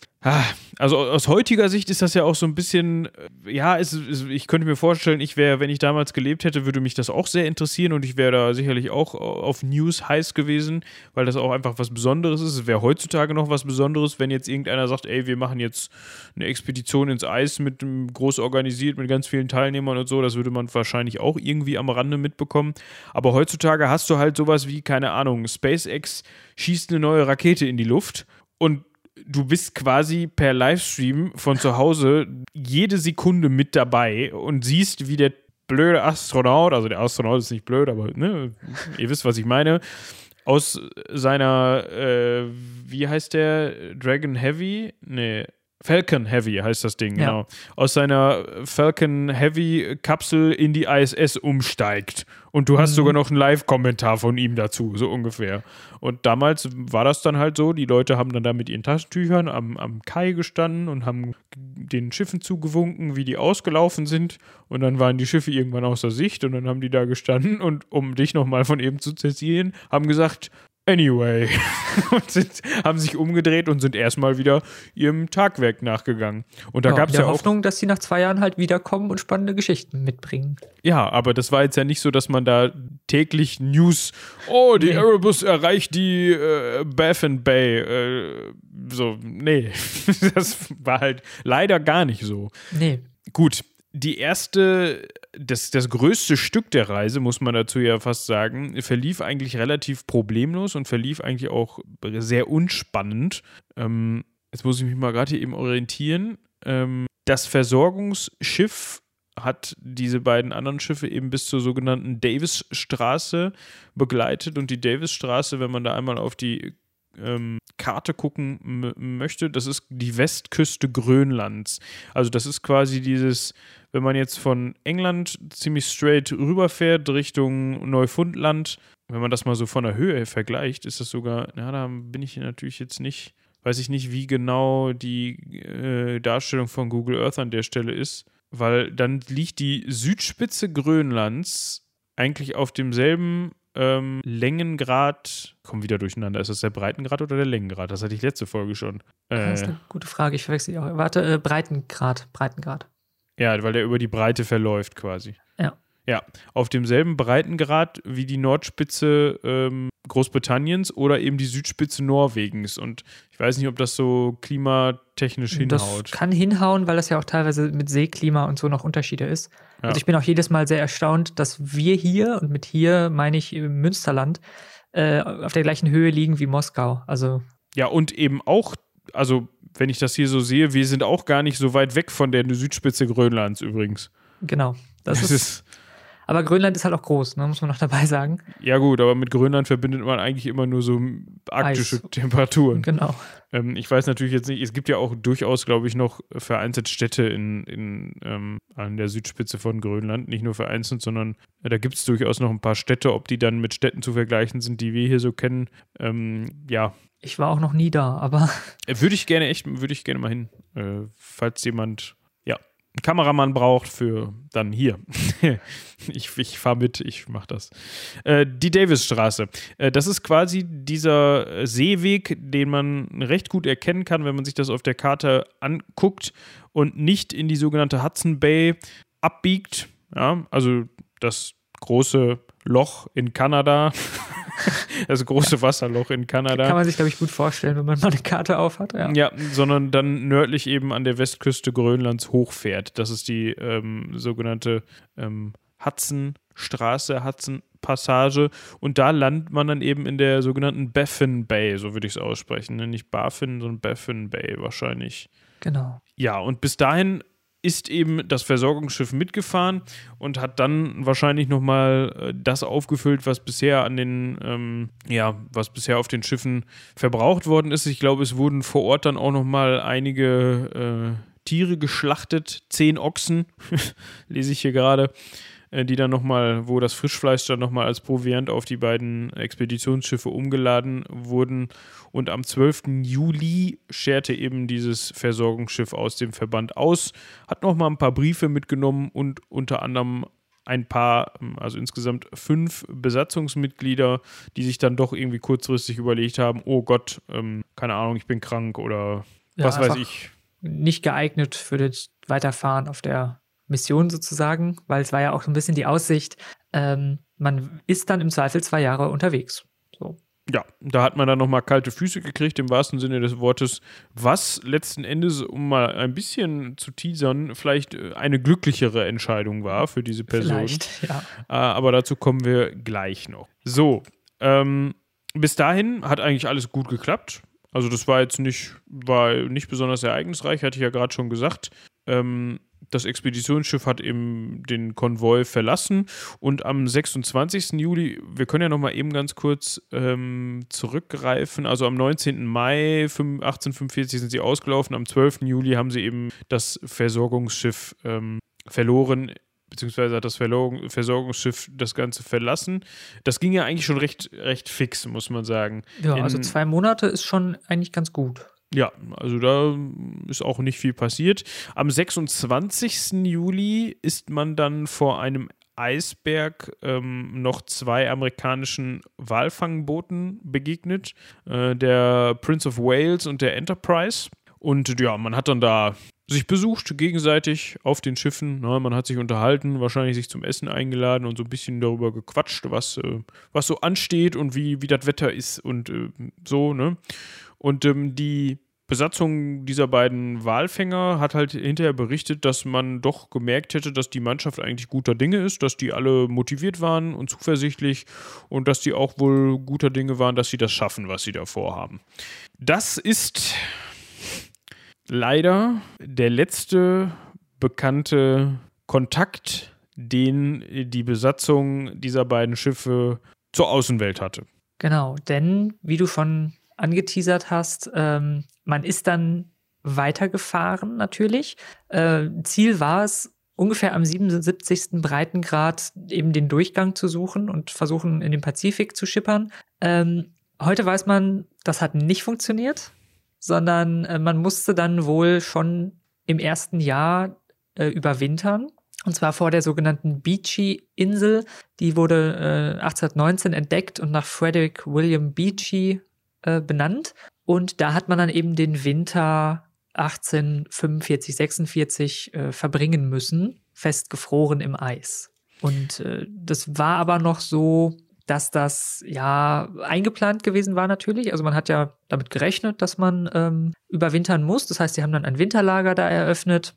also aus heutiger Sicht ist das ja auch so ein bisschen, äh, ja, es, es, ich könnte mir vorstellen, ich wäre, wenn ich damals gelebt hätte, würde mich das auch sehr interessieren und ich wäre da sicherlich auch auf News heiß gewesen, weil das auch einfach was Besonderes ist. Es wäre heutzutage noch was Besonderes, wenn jetzt irgendeiner sagt, ey, wir machen jetzt eine Expedition ins Eis mit groß organisiert, mit ganz vielen Teilnehmern und so. Das würde man wahrscheinlich auch irgendwie am Rande mitbekommen. Aber heutzutage hast du halt sowas wie, keine Ahnung, SpaceX schießt eine neue Rakete in die Luft und du bist quasi per Livestream von zu Hause jede Sekunde mit dabei und siehst, wie der blöde Astronaut, also der Astronaut ist nicht blöd, aber ne, ihr wisst, was ich meine, aus seiner, äh, wie heißt der, Dragon Heavy? Nee, Falcon Heavy heißt das Ding, ja. genau. Aus seiner Falcon Heavy Kapsel in die ISS umsteigt. Und du hast mhm. sogar noch einen Live-Kommentar von ihm dazu, so ungefähr. Und damals war das dann halt so, die Leute haben dann da mit ihren Taschentüchern am, am Kai gestanden und haben den Schiffen zugewunken, wie die ausgelaufen sind. Und dann waren die Schiffe irgendwann außer Sicht und dann haben die da gestanden und um dich nochmal von eben zu zitieren, haben gesagt, Anyway. und sind, haben sich umgedreht und sind erstmal wieder ihrem Tagwerk nachgegangen. Und da ja, gab es ja Hoffnung, dass sie nach zwei Jahren halt wiederkommen und spannende Geschichten mitbringen. Ja, aber das war jetzt ja nicht so, dass man da täglich News, oh, die nee. Erebus erreicht die äh, Baffin Bay. Äh, so, nee. das war halt leider gar nicht so. Nee. Gut, die erste, das, das größte Stück der Reise, muss man dazu ja fast sagen, verlief eigentlich relativ problemlos und verlief eigentlich auch sehr unspannend. Ähm, jetzt muss ich mich mal gerade hier eben orientieren. Ähm, das Versorgungsschiff hat diese beiden anderen Schiffe eben bis zur sogenannten Davis-Straße begleitet. Und die Davis-Straße, wenn man da einmal auf die ähm, Karte gucken möchte, das ist die Westküste Grönlands. Also das ist quasi dieses, wenn man jetzt von England ziemlich straight rüberfährt Richtung Neufundland, wenn man das mal so von der Höhe vergleicht, ist das sogar, na, da bin ich natürlich jetzt nicht, weiß ich nicht, wie genau die äh, Darstellung von Google Earth an der Stelle ist, weil dann liegt die Südspitze Grönlands eigentlich auf demselben ähm, Längengrad, komm wieder durcheinander, ist das der Breitengrad oder der Längengrad? Das hatte ich letzte Folge schon. Äh, das ist eine gute Frage, ich verwechsel die auch. Warte, äh, Breitengrad, Breitengrad. Ja, weil der über die Breite verläuft quasi. Ja. Ja, auf demselben Breitengrad wie die Nordspitze ähm, Großbritanniens oder eben die Südspitze Norwegens. Und ich weiß nicht, ob das so klimatechnisch hinhaut. Das kann hinhauen, weil das ja auch teilweise mit Seeklima und so noch Unterschiede ist. Ja. Also ich bin auch jedes Mal sehr erstaunt, dass wir hier, und mit hier meine ich Münsterland, äh, auf der gleichen Höhe liegen wie Moskau. Also ja, und eben auch, also wenn ich das hier so sehe, wir sind auch gar nicht so weit weg von der Südspitze Grönlands übrigens. Genau. Das, das ist, ist aber Grönland ist halt auch groß, ne, muss man noch dabei sagen. Ja, gut, aber mit Grönland verbindet man eigentlich immer nur so arktische Eis. Temperaturen. Genau. Ähm, ich weiß natürlich jetzt nicht, es gibt ja auch durchaus, glaube ich, noch vereinzelt Städte in, in, ähm, an der Südspitze von Grönland. Nicht nur vereinzelt, sondern äh, da gibt es durchaus noch ein paar Städte. Ob die dann mit Städten zu vergleichen sind, die wir hier so kennen, ähm, ja. Ich war auch noch nie da, aber. Äh, würde ich gerne, echt, würde ich gerne mal hin. Äh, falls jemand Kameramann braucht für dann hier. ich ich fahre mit, ich mache das. Äh, die Davisstraße. Äh, das ist quasi dieser Seeweg, den man recht gut erkennen kann, wenn man sich das auf der Karte anguckt und nicht in die sogenannte Hudson Bay abbiegt. Ja, also das große Loch in Kanada. das große Wasserloch in Kanada. Kann man sich, glaube ich, gut vorstellen, wenn man mal eine Karte aufhat. Ja. ja, sondern dann nördlich eben an der Westküste Grönlands hochfährt. Das ist die ähm, sogenannte ähm, Hudson-Straße, Hudson-Passage. Und da landet man dann eben in der sogenannten Baffin Bay, so würde ich es aussprechen. Ne? Nicht Baffin, sondern Baffin Bay wahrscheinlich. Genau. Ja, und bis dahin ist eben das Versorgungsschiff mitgefahren und hat dann wahrscheinlich nochmal äh, das aufgefüllt, was bisher an den, ähm, ja, was bisher auf den Schiffen verbraucht worden ist. Ich glaube, es wurden vor Ort dann auch nochmal einige äh, Tiere geschlachtet, zehn Ochsen, lese ich hier gerade. Äh, die dann nochmal, wo das Frischfleisch dann nochmal als Proviant auf die beiden Expeditionsschiffe umgeladen wurden. Und am 12. Juli scherte eben dieses Versorgungsschiff aus dem Verband aus, hat nochmal ein paar Briefe mitgenommen und unter anderem ein paar, also insgesamt fünf Besatzungsmitglieder, die sich dann doch irgendwie kurzfristig überlegt haben, oh Gott, ähm, keine Ahnung, ich bin krank oder ja, was weiß ich. Nicht geeignet für das Weiterfahren auf der Mission sozusagen, weil es war ja auch so ein bisschen die Aussicht, ähm, man ist dann im Zweifel zwei Jahre unterwegs. So. Ja, da hat man dann nochmal kalte Füße gekriegt, im wahrsten Sinne des Wortes, was letzten Endes, um mal ein bisschen zu teasern, vielleicht äh, eine glücklichere Entscheidung war für diese Person. Vielleicht, ja. Äh, aber dazu kommen wir gleich noch. So, ähm, bis dahin hat eigentlich alles gut geklappt. Also das war jetzt nicht, war nicht besonders ereignisreich, hatte ich ja gerade schon gesagt. Ähm, das Expeditionsschiff hat eben den Konvoi verlassen und am 26. Juli, wir können ja noch mal eben ganz kurz ähm, zurückgreifen, also am 19. Mai 1845 sind sie ausgelaufen, am 12. Juli haben sie eben das Versorgungsschiff ähm, verloren beziehungsweise hat das Versorgungsschiff das Ganze verlassen. Das ging ja eigentlich schon recht, recht fix, muss man sagen. Ja, In, also zwei Monate ist schon eigentlich ganz gut. Ja, also da ist auch nicht viel passiert. Am 26. Juli ist man dann vor einem Eisberg ähm, noch zwei amerikanischen Walfangbooten begegnet, äh, der Prince of Wales und der Enterprise. Und ja, man hat dann da sich besucht gegenseitig auf den Schiffen. Ne? Man hat sich unterhalten, wahrscheinlich sich zum Essen eingeladen und so ein bisschen darüber gequatscht, was, äh, was so ansteht und wie, wie das Wetter ist und äh, so. Ne? Und ähm, die Besatzung dieser beiden Walfänger hat halt hinterher berichtet, dass man doch gemerkt hätte, dass die Mannschaft eigentlich guter Dinge ist, dass die alle motiviert waren und zuversichtlich und dass die auch wohl guter Dinge waren, dass sie das schaffen, was sie da vorhaben. Das ist leider der letzte bekannte Kontakt, den die Besatzung dieser beiden Schiffe zur Außenwelt hatte. Genau, denn wie du schon angeteasert hast, ähm, man ist dann weitergefahren natürlich. Äh, Ziel war es, ungefähr am 77. Breitengrad eben den Durchgang zu suchen und versuchen, in den Pazifik zu schippern. Ähm, heute weiß man, das hat nicht funktioniert, sondern äh, man musste dann wohl schon im ersten Jahr äh, überwintern. Und zwar vor der sogenannten Beechey-Insel. Die wurde äh, 1819 entdeckt und nach Frederick William Beechey äh, benannt. Und da hat man dann eben den Winter 1845, 46 äh, verbringen müssen, festgefroren im Eis. Und äh, das war aber noch so, dass das ja eingeplant gewesen war natürlich. Also man hat ja damit gerechnet, dass man ähm, überwintern muss. Das heißt, sie haben dann ein Winterlager da eröffnet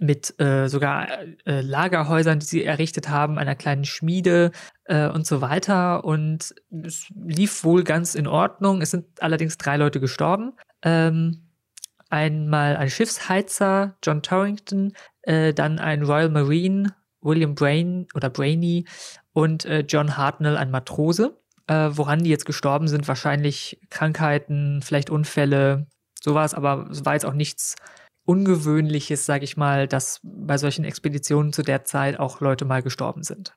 mit äh, sogar äh, Lagerhäusern, die sie errichtet haben, einer kleinen Schmiede äh, und so weiter. Und es lief wohl ganz in Ordnung. Es sind allerdings drei Leute gestorben. Ähm, einmal ein Schiffsheizer, John Torrington, äh, dann ein Royal Marine, William Brain oder Brainy und äh, John Hartnell, ein Matrose. Äh, woran die jetzt gestorben sind, wahrscheinlich Krankheiten, vielleicht Unfälle, sowas, aber es war jetzt auch nichts Ungewöhnliches, sage ich mal, dass bei solchen Expeditionen zu der Zeit auch Leute mal gestorben sind.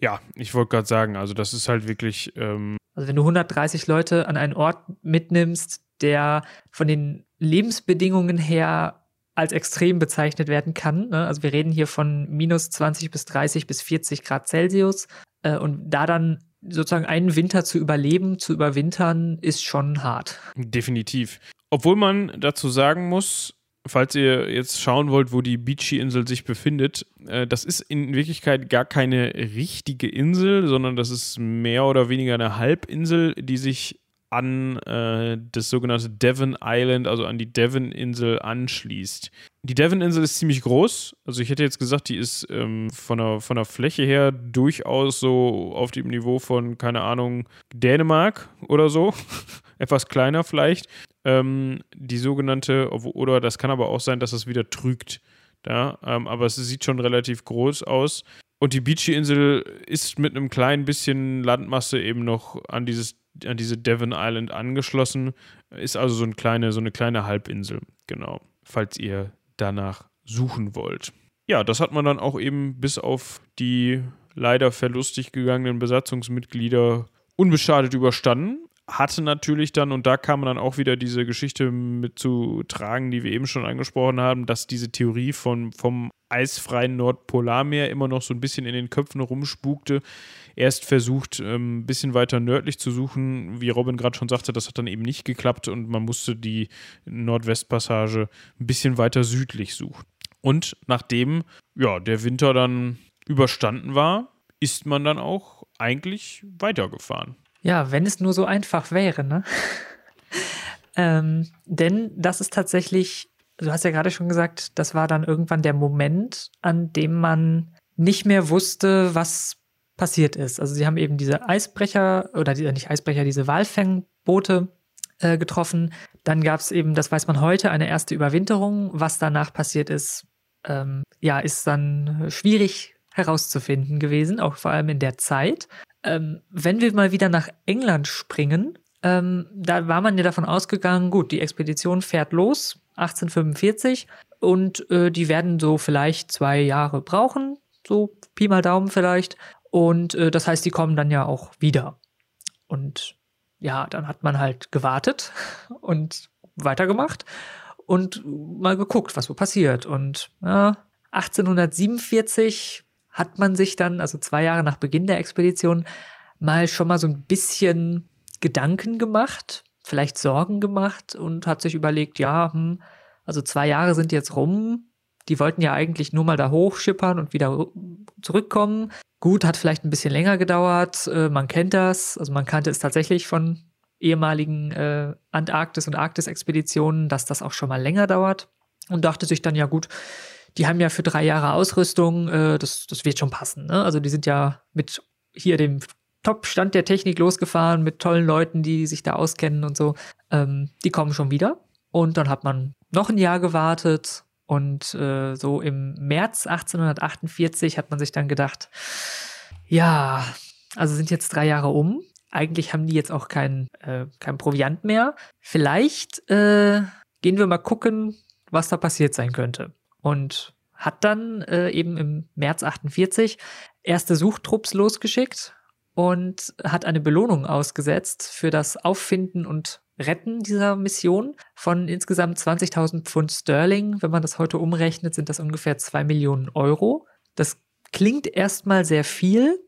Ja, ich wollte gerade sagen, also das ist halt wirklich. Ähm also wenn du 130 Leute an einen Ort mitnimmst, der von den Lebensbedingungen her als extrem bezeichnet werden kann. Ne? Also wir reden hier von minus 20 bis 30 bis 40 Grad Celsius. Äh, und da dann sozusagen einen Winter zu überleben, zu überwintern, ist schon hart. Definitiv. Obwohl man dazu sagen muss, falls ihr jetzt schauen wollt, wo die Beachy-Insel sich befindet, äh, das ist in Wirklichkeit gar keine richtige Insel, sondern das ist mehr oder weniger eine Halbinsel, die sich an äh, das sogenannte Devon Island, also an die Devon-Insel anschließt. Die Devon-Insel ist ziemlich groß. Also ich hätte jetzt gesagt, die ist ähm, von, der, von der Fläche her durchaus so auf dem Niveau von, keine Ahnung, Dänemark oder so. Etwas kleiner vielleicht ähm, die sogenannte, oder das kann aber auch sein, dass es wieder trügt. Ja, ähm, aber es sieht schon relativ groß aus. Und die Beachy-Insel ist mit einem kleinen bisschen Landmasse eben noch an, dieses, an diese Devon Island angeschlossen. Ist also so eine kleine, so eine kleine Halbinsel, genau, falls ihr danach suchen wollt. Ja, das hat man dann auch eben bis auf die leider verlustig gegangenen Besatzungsmitglieder unbeschadet überstanden hatte natürlich dann, und da kam dann auch wieder diese Geschichte mit zu tragen, die wir eben schon angesprochen haben, dass diese Theorie von, vom eisfreien Nordpolarmeer immer noch so ein bisschen in den Köpfen rumspukte. Erst versucht, ähm, ein bisschen weiter nördlich zu suchen, wie Robin gerade schon sagte, das hat dann eben nicht geklappt und man musste die Nordwestpassage ein bisschen weiter südlich suchen. Und nachdem ja, der Winter dann überstanden war, ist man dann auch eigentlich weitergefahren. Ja, wenn es nur so einfach wäre, ne? ähm, denn das ist tatsächlich, du hast ja gerade schon gesagt, das war dann irgendwann der Moment, an dem man nicht mehr wusste, was passiert ist. Also sie haben eben diese Eisbrecher oder die, nicht Eisbrecher, diese Walfängboote äh, getroffen. Dann gab es eben, das weiß man heute, eine erste Überwinterung. Was danach passiert ist, ähm, ja, ist dann schwierig herauszufinden gewesen, auch vor allem in der Zeit. Ähm, wenn wir mal wieder nach England springen, ähm, da war man ja davon ausgegangen, gut, die Expedition fährt los, 1845, und äh, die werden so vielleicht zwei Jahre brauchen, so Pi mal Daumen vielleicht. Und äh, das heißt, die kommen dann ja auch wieder. Und ja, dann hat man halt gewartet und weitergemacht und mal geguckt, was so passiert. Und ja, 1847 hat man sich dann, also zwei Jahre nach Beginn der Expedition, mal schon mal so ein bisschen Gedanken gemacht, vielleicht Sorgen gemacht und hat sich überlegt, ja, hm, also zwei Jahre sind jetzt rum. Die wollten ja eigentlich nur mal da hochschippern und wieder zurückkommen. Gut, hat vielleicht ein bisschen länger gedauert. Äh, man kennt das. Also man kannte es tatsächlich von ehemaligen äh, Antarktis- und Arktis-Expeditionen, dass das auch schon mal länger dauert. Und dachte sich dann, ja gut, die haben ja für drei Jahre Ausrüstung, äh, das, das wird schon passen. Ne? Also die sind ja mit hier dem Top-Stand der Technik losgefahren, mit tollen Leuten, die sich da auskennen und so. Ähm, die kommen schon wieder. Und dann hat man noch ein Jahr gewartet und äh, so im März 1848 hat man sich dann gedacht, ja, also sind jetzt drei Jahre um. Eigentlich haben die jetzt auch kein, äh, kein Proviant mehr. Vielleicht äh, gehen wir mal gucken, was da passiert sein könnte. Und hat dann äh, eben im März 48 erste Suchtrupps losgeschickt und hat eine Belohnung ausgesetzt für das Auffinden und Retten dieser Mission von insgesamt 20.000 Pfund Sterling. Wenn man das heute umrechnet, sind das ungefähr 2 Millionen Euro. Das klingt erstmal sehr viel.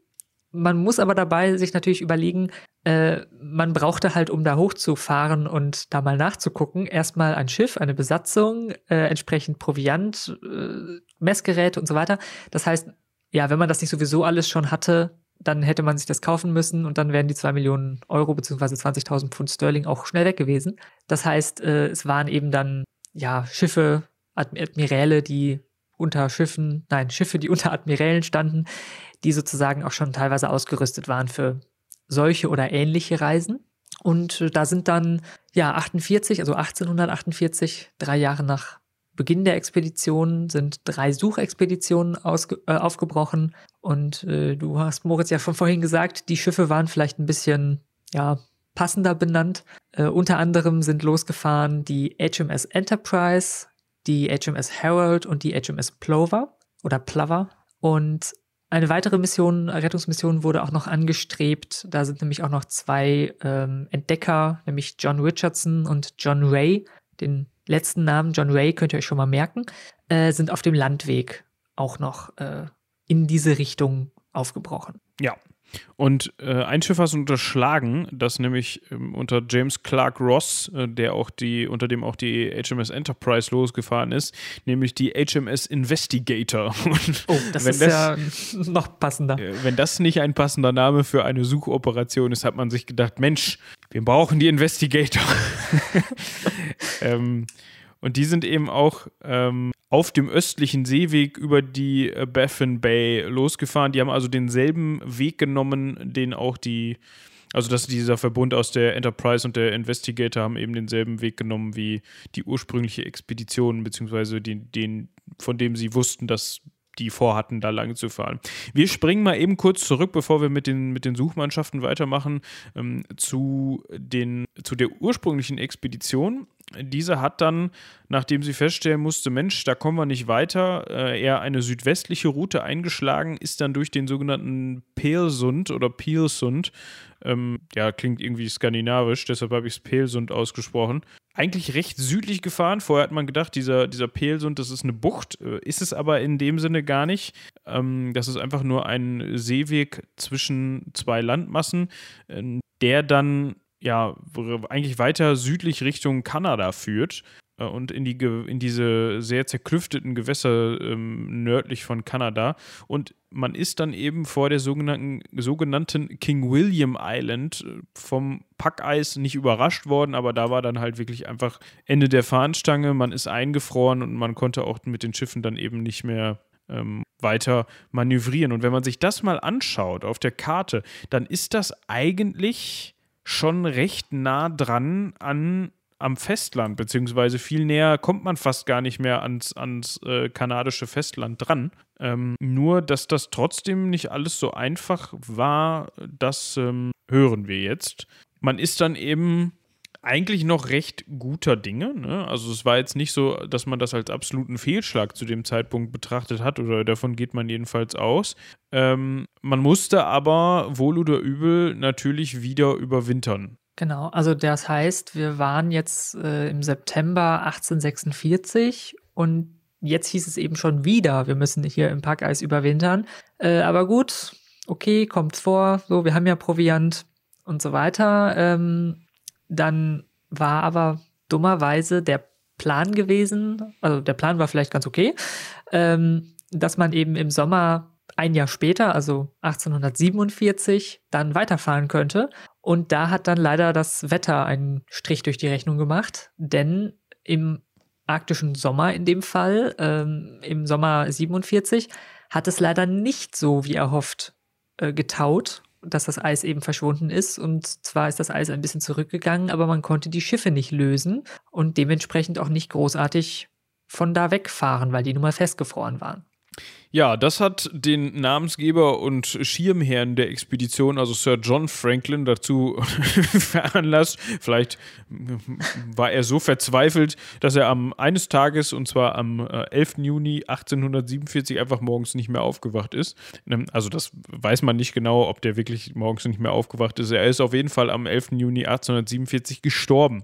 Man muss aber dabei sich natürlich überlegen, äh, man brauchte halt, um da hochzufahren und da mal nachzugucken, erstmal ein Schiff, eine Besatzung, äh, entsprechend Proviant, äh, Messgeräte und so weiter. Das heißt, ja, wenn man das nicht sowieso alles schon hatte, dann hätte man sich das kaufen müssen und dann wären die 2 Millionen Euro bzw. 20.000 Pfund Sterling auch schnell weg gewesen. Das heißt, äh, es waren eben dann ja Schiffe, Admiräle, die unter Schiffen, nein, Schiffe, die unter Admirälen standen, die sozusagen auch schon teilweise ausgerüstet waren für solche oder ähnliche Reisen. Und äh, da sind dann, ja, 48, also 1848, drei Jahre nach Beginn der Expedition sind drei Suchexpeditionen äh, aufgebrochen. Und äh, du hast, Moritz, ja von vorhin gesagt, die Schiffe waren vielleicht ein bisschen, ja, passender benannt. Äh, unter anderem sind losgefahren die HMS Enterprise, die HMS Herald und die HMS Plover oder Plover. Und eine weitere Mission, Rettungsmission wurde auch noch angestrebt. Da sind nämlich auch noch zwei ähm, Entdecker, nämlich John Richardson und John Ray. Den letzten Namen, John Ray, könnt ihr euch schon mal merken, äh, sind auf dem Landweg auch noch äh, in diese Richtung aufgebrochen. Ja. Und äh, ein Schiff hast du unterschlagen, das nämlich ähm, unter James Clark Ross, äh, der auch die, unter dem auch die HMS Enterprise losgefahren ist, nämlich die HMS Investigator. Oh, das ist das, ja noch passender. Äh, wenn das nicht ein passender Name für eine Suchoperation ist, hat man sich gedacht, Mensch, wir brauchen die Investigator. ähm, und die sind eben auch ähm, auf dem östlichen Seeweg über die äh, Baffin Bay losgefahren. Die haben also denselben Weg genommen, den auch die, also dass dieser Verbund aus der Enterprise und der Investigator haben eben denselben Weg genommen wie die ursprüngliche Expedition, beziehungsweise den, den von dem sie wussten, dass die vorhatten, da lang zu fahren. Wir springen mal eben kurz zurück, bevor wir mit den, mit den Suchmannschaften weitermachen, ähm, zu, den, zu der ursprünglichen Expedition. Diese hat dann, nachdem sie feststellen musste, Mensch, da kommen wir nicht weiter, äh, eher eine südwestliche Route eingeschlagen, ist dann durch den sogenannten Pelsund oder Pielsund, ähm, ja, klingt irgendwie skandinavisch, deshalb habe ich es Pelsund ausgesprochen, eigentlich recht südlich gefahren. Vorher hat man gedacht, dieser, dieser Pelsund, das ist eine Bucht, äh, ist es aber in dem Sinne gar nicht. Ähm, das ist einfach nur ein Seeweg zwischen zwei Landmassen, äh, der dann ja eigentlich weiter südlich Richtung Kanada führt und in, die, in diese sehr zerklüfteten Gewässer ähm, nördlich von Kanada. Und man ist dann eben vor der sogenannten, sogenannten King William Island äh, vom Packeis nicht überrascht worden, aber da war dann halt wirklich einfach Ende der Fahnenstange. Man ist eingefroren und man konnte auch mit den Schiffen dann eben nicht mehr ähm, weiter manövrieren. Und wenn man sich das mal anschaut auf der Karte, dann ist das eigentlich schon recht nah dran an am Festland, beziehungsweise viel näher kommt man fast gar nicht mehr ans, ans äh, kanadische Festland dran. Ähm, nur, dass das trotzdem nicht alles so einfach war, das ähm, hören wir jetzt. Man ist dann eben eigentlich noch recht guter Dinge. Ne? Also es war jetzt nicht so, dass man das als absoluten Fehlschlag zu dem Zeitpunkt betrachtet hat oder davon geht man jedenfalls aus. Ähm, man musste aber wohl oder übel natürlich wieder überwintern. Genau, also das heißt, wir waren jetzt äh, im September 1846 und jetzt hieß es eben schon wieder, wir müssen hier im Packeis überwintern. Äh, aber gut, okay, kommt's vor, so, wir haben ja Proviant und so weiter. Ähm, dann war aber dummerweise der Plan gewesen, also der Plan war vielleicht ganz okay, ähm, dass man eben im Sommer ein Jahr später, also 1847, dann weiterfahren könnte. Und da hat dann leider das Wetter einen Strich durch die Rechnung gemacht, denn im arktischen Sommer in dem Fall, ähm, im Sommer 47, hat es leider nicht so wie erhofft äh, getaut, dass das Eis eben verschwunden ist. Und zwar ist das Eis ein bisschen zurückgegangen, aber man konnte die Schiffe nicht lösen und dementsprechend auch nicht großartig von da wegfahren, weil die nun mal festgefroren waren. Ja, das hat den Namensgeber und Schirmherrn der Expedition, also Sir John Franklin, dazu veranlasst. Vielleicht war er so verzweifelt, dass er am eines Tages, und zwar am 11. Äh, Juni 1847, einfach morgens nicht mehr aufgewacht ist. Ähm, also das weiß man nicht genau, ob der wirklich morgens nicht mehr aufgewacht ist. Er ist auf jeden Fall am 11. Juni 1847 gestorben.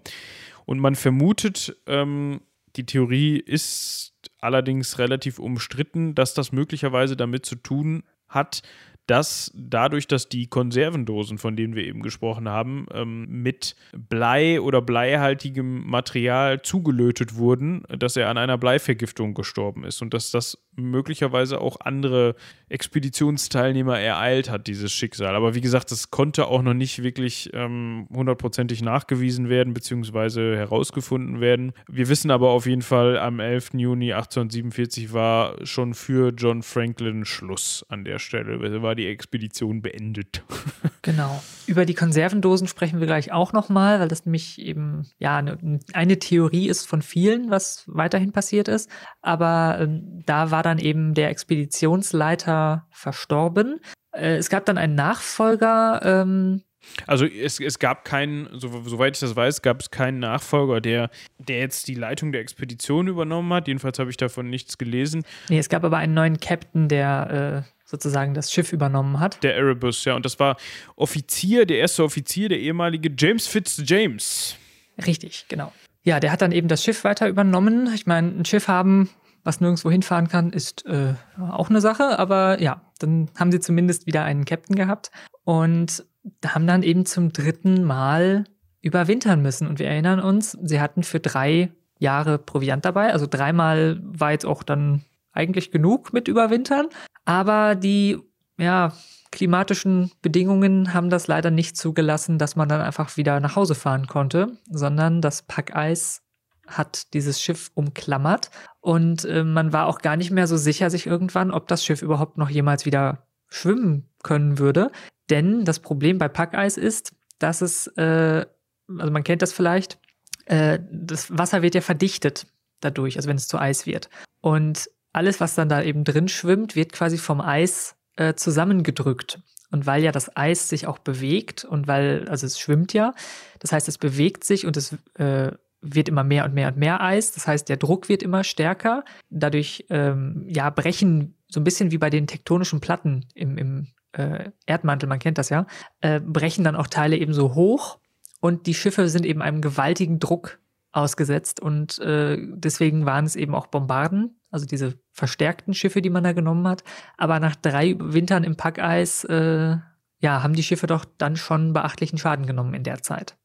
Und man vermutet, ähm, die Theorie ist allerdings relativ umstritten, dass das möglicherweise damit zu tun hat, dass dadurch, dass die Konservendosen, von denen wir eben gesprochen haben, ähm, mit Blei oder bleihaltigem Material zugelötet wurden, dass er an einer Bleivergiftung gestorben ist und dass das möglicherweise auch andere Expeditionsteilnehmer ereilt hat, dieses Schicksal. Aber wie gesagt, das konnte auch noch nicht wirklich ähm, hundertprozentig nachgewiesen werden bzw. herausgefunden werden. Wir wissen aber auf jeden Fall, am 11. Juni 1847 war schon für John Franklin Schluss an der Stelle. War die Expedition beendet. genau. Über die Konservendosen sprechen wir gleich auch nochmal, weil das nämlich eben ja eine, eine, Theorie ist von vielen, was weiterhin passiert ist. Aber ähm, da war dann eben der Expeditionsleiter verstorben. Äh, es gab dann einen Nachfolger. Ähm, also es, es gab keinen, so, soweit ich das weiß, gab es keinen Nachfolger, der, der jetzt die Leitung der Expedition übernommen hat. Jedenfalls habe ich davon nichts gelesen. Nee, es gab aber einen neuen Captain, der äh, sozusagen das Schiff übernommen hat. Der Erebus, ja. Und das war Offizier, der erste Offizier, der ehemalige James Fitzjames. Richtig, genau. Ja, der hat dann eben das Schiff weiter übernommen. Ich meine, ein Schiff haben, was nirgendwo hinfahren kann, ist äh, auch eine Sache. Aber ja, dann haben sie zumindest wieder einen Captain gehabt und haben dann eben zum dritten Mal überwintern müssen. Und wir erinnern uns, sie hatten für drei Jahre Proviant dabei. Also dreimal war jetzt auch dann eigentlich genug mit Überwintern. Aber die ja, klimatischen Bedingungen haben das leider nicht zugelassen, dass man dann einfach wieder nach Hause fahren konnte, sondern das Packeis hat dieses Schiff umklammert und äh, man war auch gar nicht mehr so sicher sich irgendwann, ob das Schiff überhaupt noch jemals wieder schwimmen können würde. Denn das Problem bei Packeis ist, dass es, äh, also man kennt das vielleicht, äh, das Wasser wird ja verdichtet dadurch, also wenn es zu Eis wird. Und alles, was dann da eben drin schwimmt, wird quasi vom Eis äh, zusammengedrückt. Und weil ja das Eis sich auch bewegt und weil, also es schwimmt ja, das heißt, es bewegt sich und es äh, wird immer mehr und mehr und mehr Eis. Das heißt, der Druck wird immer stärker. Dadurch ähm, ja brechen so ein bisschen wie bei den tektonischen Platten im, im äh, Erdmantel, man kennt das ja, äh, brechen dann auch Teile eben so hoch und die Schiffe sind eben einem gewaltigen Druck ausgesetzt und äh, deswegen waren es eben auch Bombarden, also diese verstärkten Schiffe, die man da genommen hat. Aber nach drei Wintern im Packeis, äh, ja, haben die Schiffe doch dann schon beachtlichen Schaden genommen in der Zeit.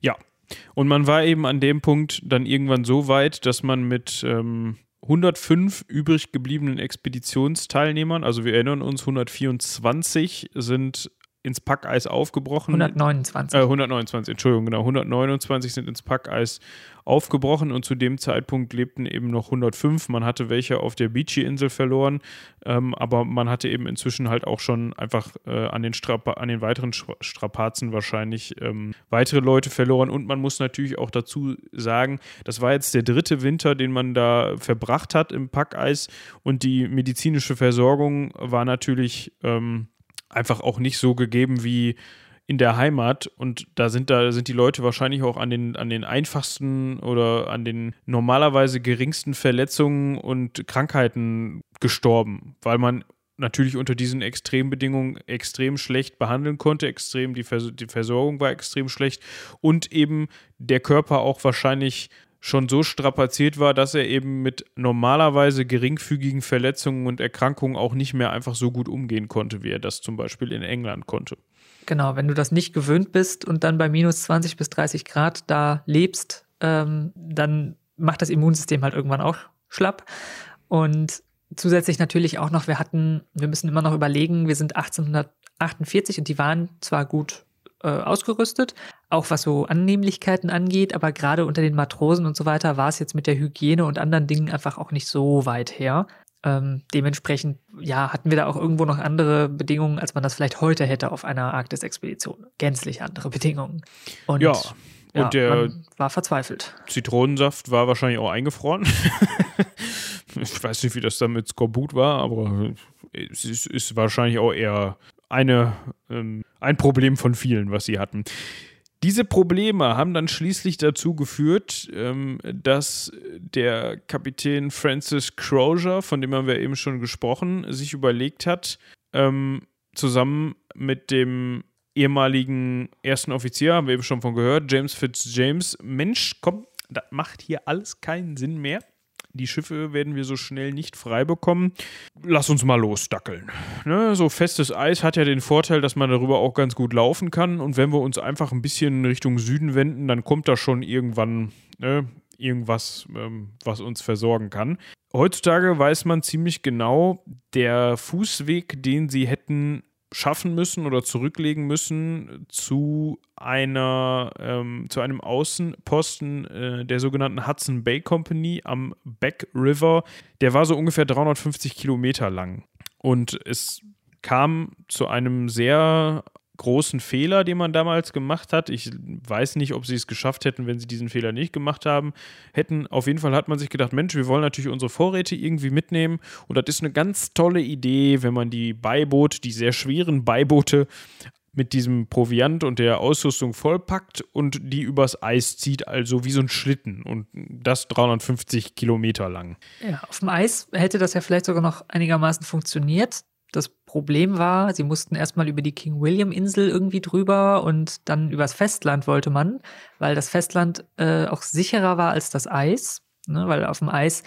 Ja, und man war eben an dem Punkt dann irgendwann so weit, dass man mit ähm, 105 übrig gebliebenen Expeditionsteilnehmern, also wir erinnern uns, 124 sind ins Packeis aufgebrochen. 129. Äh, 129, Entschuldigung, genau. 129 sind ins Packeis aufgebrochen und zu dem Zeitpunkt lebten eben noch 105. Man hatte welche auf der Beachy-Insel verloren, ähm, aber man hatte eben inzwischen halt auch schon einfach äh, an, den an den weiteren Strapazen wahrscheinlich ähm, weitere Leute verloren. Und man muss natürlich auch dazu sagen, das war jetzt der dritte Winter, den man da verbracht hat im Packeis und die medizinische Versorgung war natürlich. Ähm, einfach auch nicht so gegeben wie in der Heimat. Und da sind da sind die Leute wahrscheinlich auch an den an den einfachsten oder an den normalerweise geringsten Verletzungen und Krankheiten gestorben, weil man natürlich unter diesen Extrembedingungen extrem schlecht behandeln konnte, extrem die, Vers die Versorgung war extrem schlecht und eben der Körper auch wahrscheinlich schon so strapaziert war, dass er eben mit normalerweise geringfügigen Verletzungen und Erkrankungen auch nicht mehr einfach so gut umgehen konnte, wie er das zum Beispiel in England konnte. Genau, wenn du das nicht gewöhnt bist und dann bei minus 20 bis 30 Grad da lebst, ähm, dann macht das Immunsystem halt irgendwann auch schlapp. Und zusätzlich natürlich auch noch, wir hatten, wir müssen immer noch überlegen, wir sind 1848 und die waren zwar gut äh, ausgerüstet, auch was so Annehmlichkeiten angeht, aber gerade unter den Matrosen und so weiter war es jetzt mit der Hygiene und anderen Dingen einfach auch nicht so weit her. Ähm, dementsprechend, ja, hatten wir da auch irgendwo noch andere Bedingungen, als man das vielleicht heute hätte auf einer Arktis-Expedition. Gänzlich andere Bedingungen. Und ja, und ja, der war verzweifelt. Zitronensaft war wahrscheinlich auch eingefroren. ich weiß nicht, wie das dann mit Skorbut war, aber es ist, ist wahrscheinlich auch eher eine, ähm, ein Problem von vielen, was sie hatten. Diese Probleme haben dann schließlich dazu geführt, ähm, dass der Kapitän Francis Crozier, von dem haben wir eben schon gesprochen, sich überlegt hat, ähm, zusammen mit dem ehemaligen ersten Offizier, haben wir eben schon von gehört, James Fitzjames, Mensch, komm, das macht hier alles keinen Sinn mehr. Die Schiffe werden wir so schnell nicht frei bekommen. Lass uns mal losdackeln. Ne, so festes Eis hat ja den Vorteil, dass man darüber auch ganz gut laufen kann. Und wenn wir uns einfach ein bisschen Richtung Süden wenden, dann kommt da schon irgendwann ne, irgendwas, ähm, was uns versorgen kann. Heutzutage weiß man ziemlich genau, der Fußweg, den sie hätten schaffen müssen oder zurücklegen müssen zu einer ähm, zu einem Außenposten äh, der sogenannten Hudson Bay Company am Back River. Der war so ungefähr 350 Kilometer lang und es kam zu einem sehr großen Fehler, den man damals gemacht hat. Ich weiß nicht, ob sie es geschafft hätten, wenn sie diesen Fehler nicht gemacht haben hätten. Auf jeden Fall hat man sich gedacht, Mensch, wir wollen natürlich unsere Vorräte irgendwie mitnehmen und das ist eine ganz tolle Idee, wenn man die Beiboote, die sehr schweren Beiboote mit diesem Proviant und der Ausrüstung vollpackt und die übers Eis zieht, also wie so ein Schlitten und das 350 Kilometer lang. Ja, auf dem Eis hätte das ja vielleicht sogar noch einigermaßen funktioniert. Problem war, sie mussten erstmal über die King William Insel irgendwie drüber und dann übers Festland wollte man, weil das Festland äh, auch sicherer war als das Eis, ne? weil auf dem Eis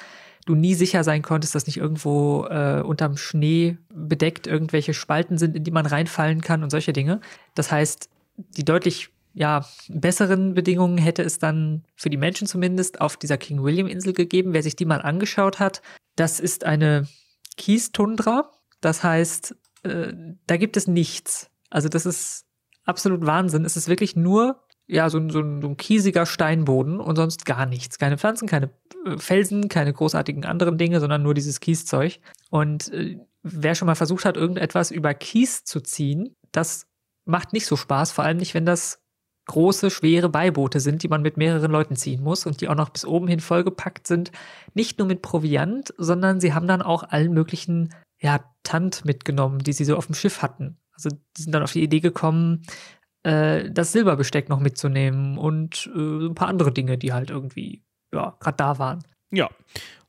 du nie sicher sein konntest, dass nicht irgendwo äh, unterm Schnee bedeckt irgendwelche Spalten sind, in die man reinfallen kann und solche Dinge. Das heißt, die deutlich ja, besseren Bedingungen hätte es dann für die Menschen zumindest auf dieser King William Insel gegeben. Wer sich die mal angeschaut hat, das ist eine Kiestundra, das heißt, äh, da gibt es nichts. Also das ist absolut Wahnsinn. Es ist wirklich nur ja, so, so, so ein kiesiger Steinboden und sonst gar nichts. Keine Pflanzen, keine äh, Felsen, keine großartigen anderen Dinge, sondern nur dieses Kieszeug. Und äh, wer schon mal versucht hat, irgendetwas über Kies zu ziehen, das macht nicht so Spaß, vor allem nicht, wenn das große, schwere Beiboote sind, die man mit mehreren Leuten ziehen muss und die auch noch bis oben hin vollgepackt sind. Nicht nur mit Proviant, sondern sie haben dann auch allen möglichen ja, Tant mitgenommen, die sie so auf dem Schiff hatten. Also die sind dann auf die Idee gekommen, äh, das Silberbesteck noch mitzunehmen und äh, ein paar andere Dinge, die halt irgendwie, ja, gerade da waren. Ja,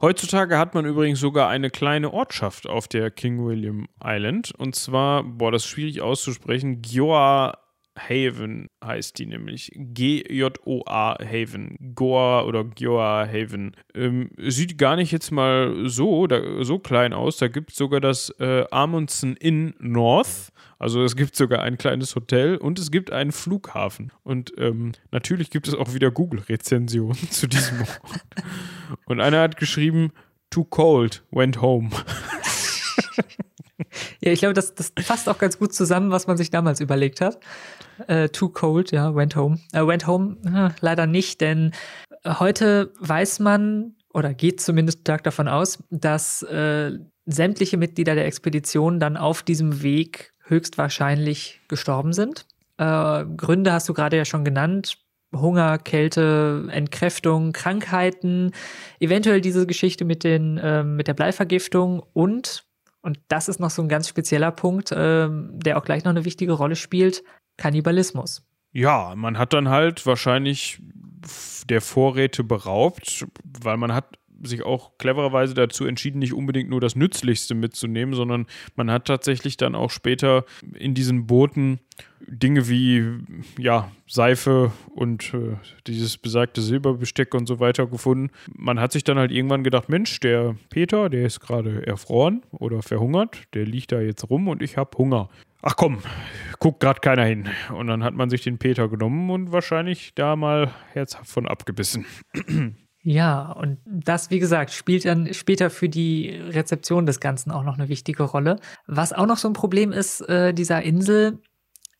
heutzutage hat man übrigens sogar eine kleine Ortschaft auf der King William Island. Und zwar, boah, das ist schwierig auszusprechen, Gioa Haven heißt die nämlich. G-J-O-A Haven. Goa oder Gioa Haven. Ähm, sieht gar nicht jetzt mal so, da, so klein aus. Da gibt es sogar das äh, Amundsen Inn North. Also es gibt sogar ein kleines Hotel und es gibt einen Flughafen. Und ähm, natürlich gibt es auch wieder Google-Rezensionen zu diesem Ort. und einer hat geschrieben, too cold, went home. Ja, ich glaube, das, das fasst auch ganz gut zusammen, was man sich damals überlegt hat. Äh, too cold, ja, went home. Äh, went home äh, leider nicht, denn heute weiß man oder geht zumindest stark davon aus, dass äh, sämtliche Mitglieder der Expedition dann auf diesem Weg höchstwahrscheinlich gestorben sind. Äh, Gründe hast du gerade ja schon genannt. Hunger, Kälte, Entkräftung, Krankheiten, eventuell diese Geschichte mit, den, äh, mit der Bleivergiftung und und das ist noch so ein ganz spezieller Punkt, ähm, der auch gleich noch eine wichtige Rolle spielt, Kannibalismus. Ja, man hat dann halt wahrscheinlich der Vorräte beraubt, weil man hat sich auch clevererweise dazu entschieden, nicht unbedingt nur das Nützlichste mitzunehmen, sondern man hat tatsächlich dann auch später in diesen Booten Dinge wie ja, Seife und äh, dieses besagte Silberbesteck und so weiter gefunden. Man hat sich dann halt irgendwann gedacht, Mensch, der Peter, der ist gerade erfroren oder verhungert, der liegt da jetzt rum und ich habe Hunger. Ach komm, guckt gerade keiner hin. Und dann hat man sich den Peter genommen und wahrscheinlich da mal herzhaft von abgebissen. Ja, und das, wie gesagt, spielt dann später für die Rezeption des Ganzen auch noch eine wichtige Rolle. Was auch noch so ein Problem ist, äh, dieser Insel,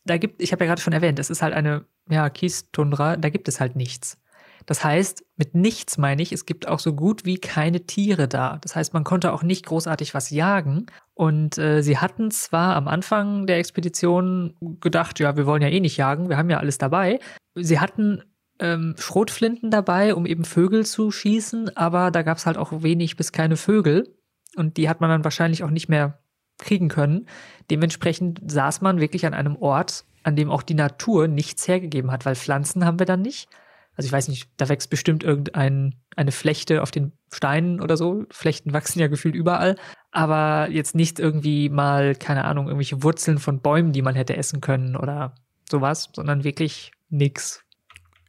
da gibt, ich habe ja gerade schon erwähnt, es ist halt eine, ja, Kiestundra, da gibt es halt nichts. Das heißt, mit nichts meine ich, es gibt auch so gut wie keine Tiere da. Das heißt, man konnte auch nicht großartig was jagen. Und äh, sie hatten zwar am Anfang der Expedition gedacht, ja, wir wollen ja eh nicht jagen, wir haben ja alles dabei. Sie hatten ähm, Schrotflinten dabei, um eben Vögel zu schießen, aber da gab es halt auch wenig bis keine Vögel. Und die hat man dann wahrscheinlich auch nicht mehr kriegen können. Dementsprechend saß man wirklich an einem Ort, an dem auch die Natur nichts hergegeben hat, weil Pflanzen haben wir dann nicht. Also ich weiß nicht, da wächst bestimmt irgendeine eine Flechte auf den Steinen oder so. Flechten wachsen ja gefühlt überall. Aber jetzt nicht irgendwie mal, keine Ahnung, irgendwelche Wurzeln von Bäumen, die man hätte essen können oder sowas, sondern wirklich nix.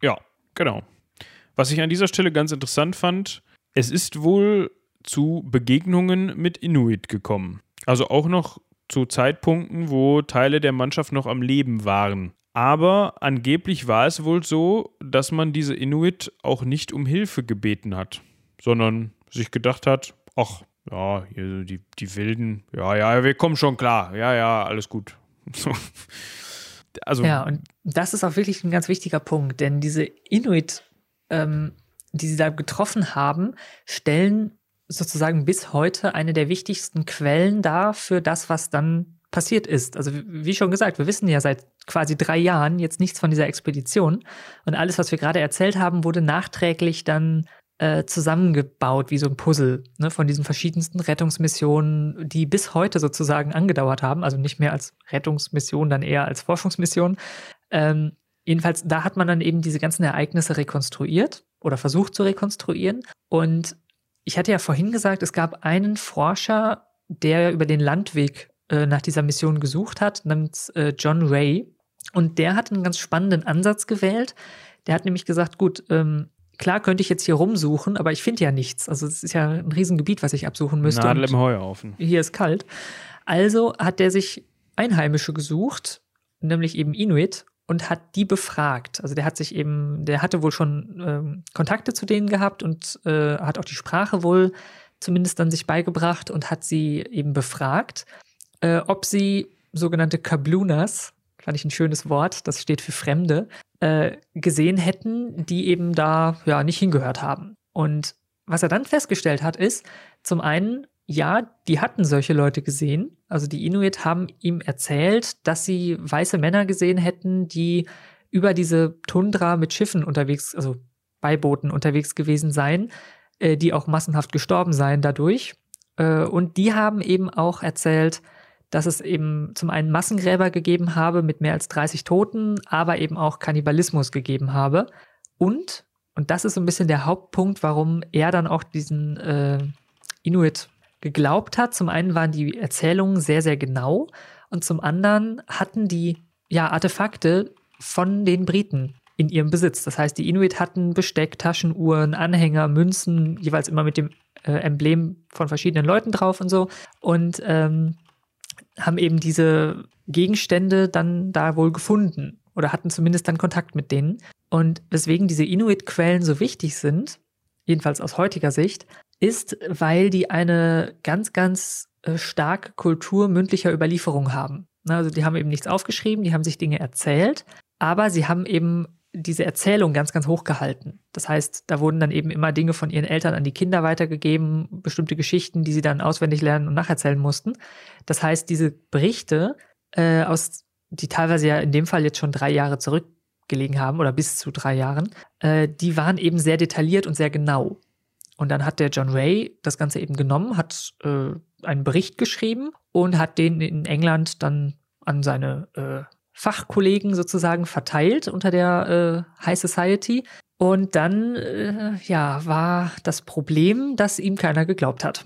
Ja, genau. Was ich an dieser Stelle ganz interessant fand, es ist wohl zu Begegnungen mit Inuit gekommen. Also auch noch zu Zeitpunkten, wo Teile der Mannschaft noch am Leben waren. Aber angeblich war es wohl so, dass man diese Inuit auch nicht um Hilfe gebeten hat, sondern sich gedacht hat, ach, ja, hier die, die Wilden, ja, ja, wir kommen schon klar, ja, ja, alles gut. also, ja, und das ist auch wirklich ein ganz wichtiger Punkt, denn diese Inuit, ähm, die sie da getroffen haben, stellen sozusagen bis heute eine der wichtigsten Quellen dar für das, was dann passiert ist. Also wie schon gesagt, wir wissen ja seit quasi drei Jahren jetzt nichts von dieser Expedition. Und alles, was wir gerade erzählt haben, wurde nachträglich dann äh, zusammengebaut wie so ein Puzzle ne, von diesen verschiedensten Rettungsmissionen, die bis heute sozusagen angedauert haben. Also nicht mehr als Rettungsmission, dann eher als Forschungsmission. Ähm, jedenfalls, da hat man dann eben diese ganzen Ereignisse rekonstruiert oder versucht zu rekonstruieren. Und ich hatte ja vorhin gesagt, es gab einen Forscher, der über den Landweg äh, nach dieser Mission gesucht hat, namens äh, John Ray. Und der hat einen ganz spannenden Ansatz gewählt. Der hat nämlich gesagt, gut, ähm, klar könnte ich jetzt hier rumsuchen, aber ich finde ja nichts. Also es ist ja ein Riesengebiet, was ich absuchen müsste. Nadel im Heuhaufen. Hier ist kalt. Also hat der sich Einheimische gesucht, nämlich eben Inuit, und hat die befragt. Also der hat sich eben, der hatte wohl schon ähm, Kontakte zu denen gehabt und äh, hat auch die Sprache wohl zumindest dann sich beigebracht und hat sie eben befragt äh, ob sie sogenannte Kablunas, fand ich ein schönes Wort, das steht für Fremde, äh, gesehen hätten, die eben da ja nicht hingehört haben. Und was er dann festgestellt hat, ist, zum einen, ja, die hatten solche Leute gesehen. Also die Inuit haben ihm erzählt, dass sie weiße Männer gesehen hätten, die über diese Tundra mit Schiffen unterwegs, also Beibooten unterwegs gewesen seien, äh, die auch massenhaft gestorben seien dadurch. Äh, und die haben eben auch erzählt, dass es eben zum einen Massengräber gegeben habe mit mehr als 30 Toten, aber eben auch Kannibalismus gegeben habe. Und, und das ist so ein bisschen der Hauptpunkt, warum er dann auch diesen äh, Inuit geglaubt hat. Zum einen waren die Erzählungen sehr, sehr genau und zum anderen hatten die ja, Artefakte von den Briten in ihrem Besitz. Das heißt, die Inuit hatten Besteck, Taschenuhren, Anhänger, Münzen, jeweils immer mit dem äh, Emblem von verschiedenen Leuten drauf und so. Und ähm, haben eben diese Gegenstände dann da wohl gefunden oder hatten zumindest dann Kontakt mit denen. Und weswegen diese Inuit-Quellen so wichtig sind, jedenfalls aus heutiger Sicht, ist, weil die eine ganz, ganz äh, starke Kultur mündlicher Überlieferung haben. Also die haben eben nichts aufgeschrieben, die haben sich Dinge erzählt, aber sie haben eben diese Erzählung ganz, ganz hoch gehalten. Das heißt, da wurden dann eben immer Dinge von ihren Eltern an die Kinder weitergegeben, bestimmte Geschichten, die sie dann auswendig lernen und nacherzählen mussten. Das heißt, diese Berichte, äh, aus, die teilweise ja in dem Fall jetzt schon drei Jahre zurückgelegen haben oder bis zu drei Jahren, äh, die waren eben sehr detailliert und sehr genau. Und dann hat der John Ray das Ganze eben genommen, hat äh, einen Bericht geschrieben und hat den in England dann an seine äh, Fachkollegen sozusagen verteilt unter der äh, High Society. Und dann, äh, ja, war das Problem, dass ihm keiner geglaubt hat.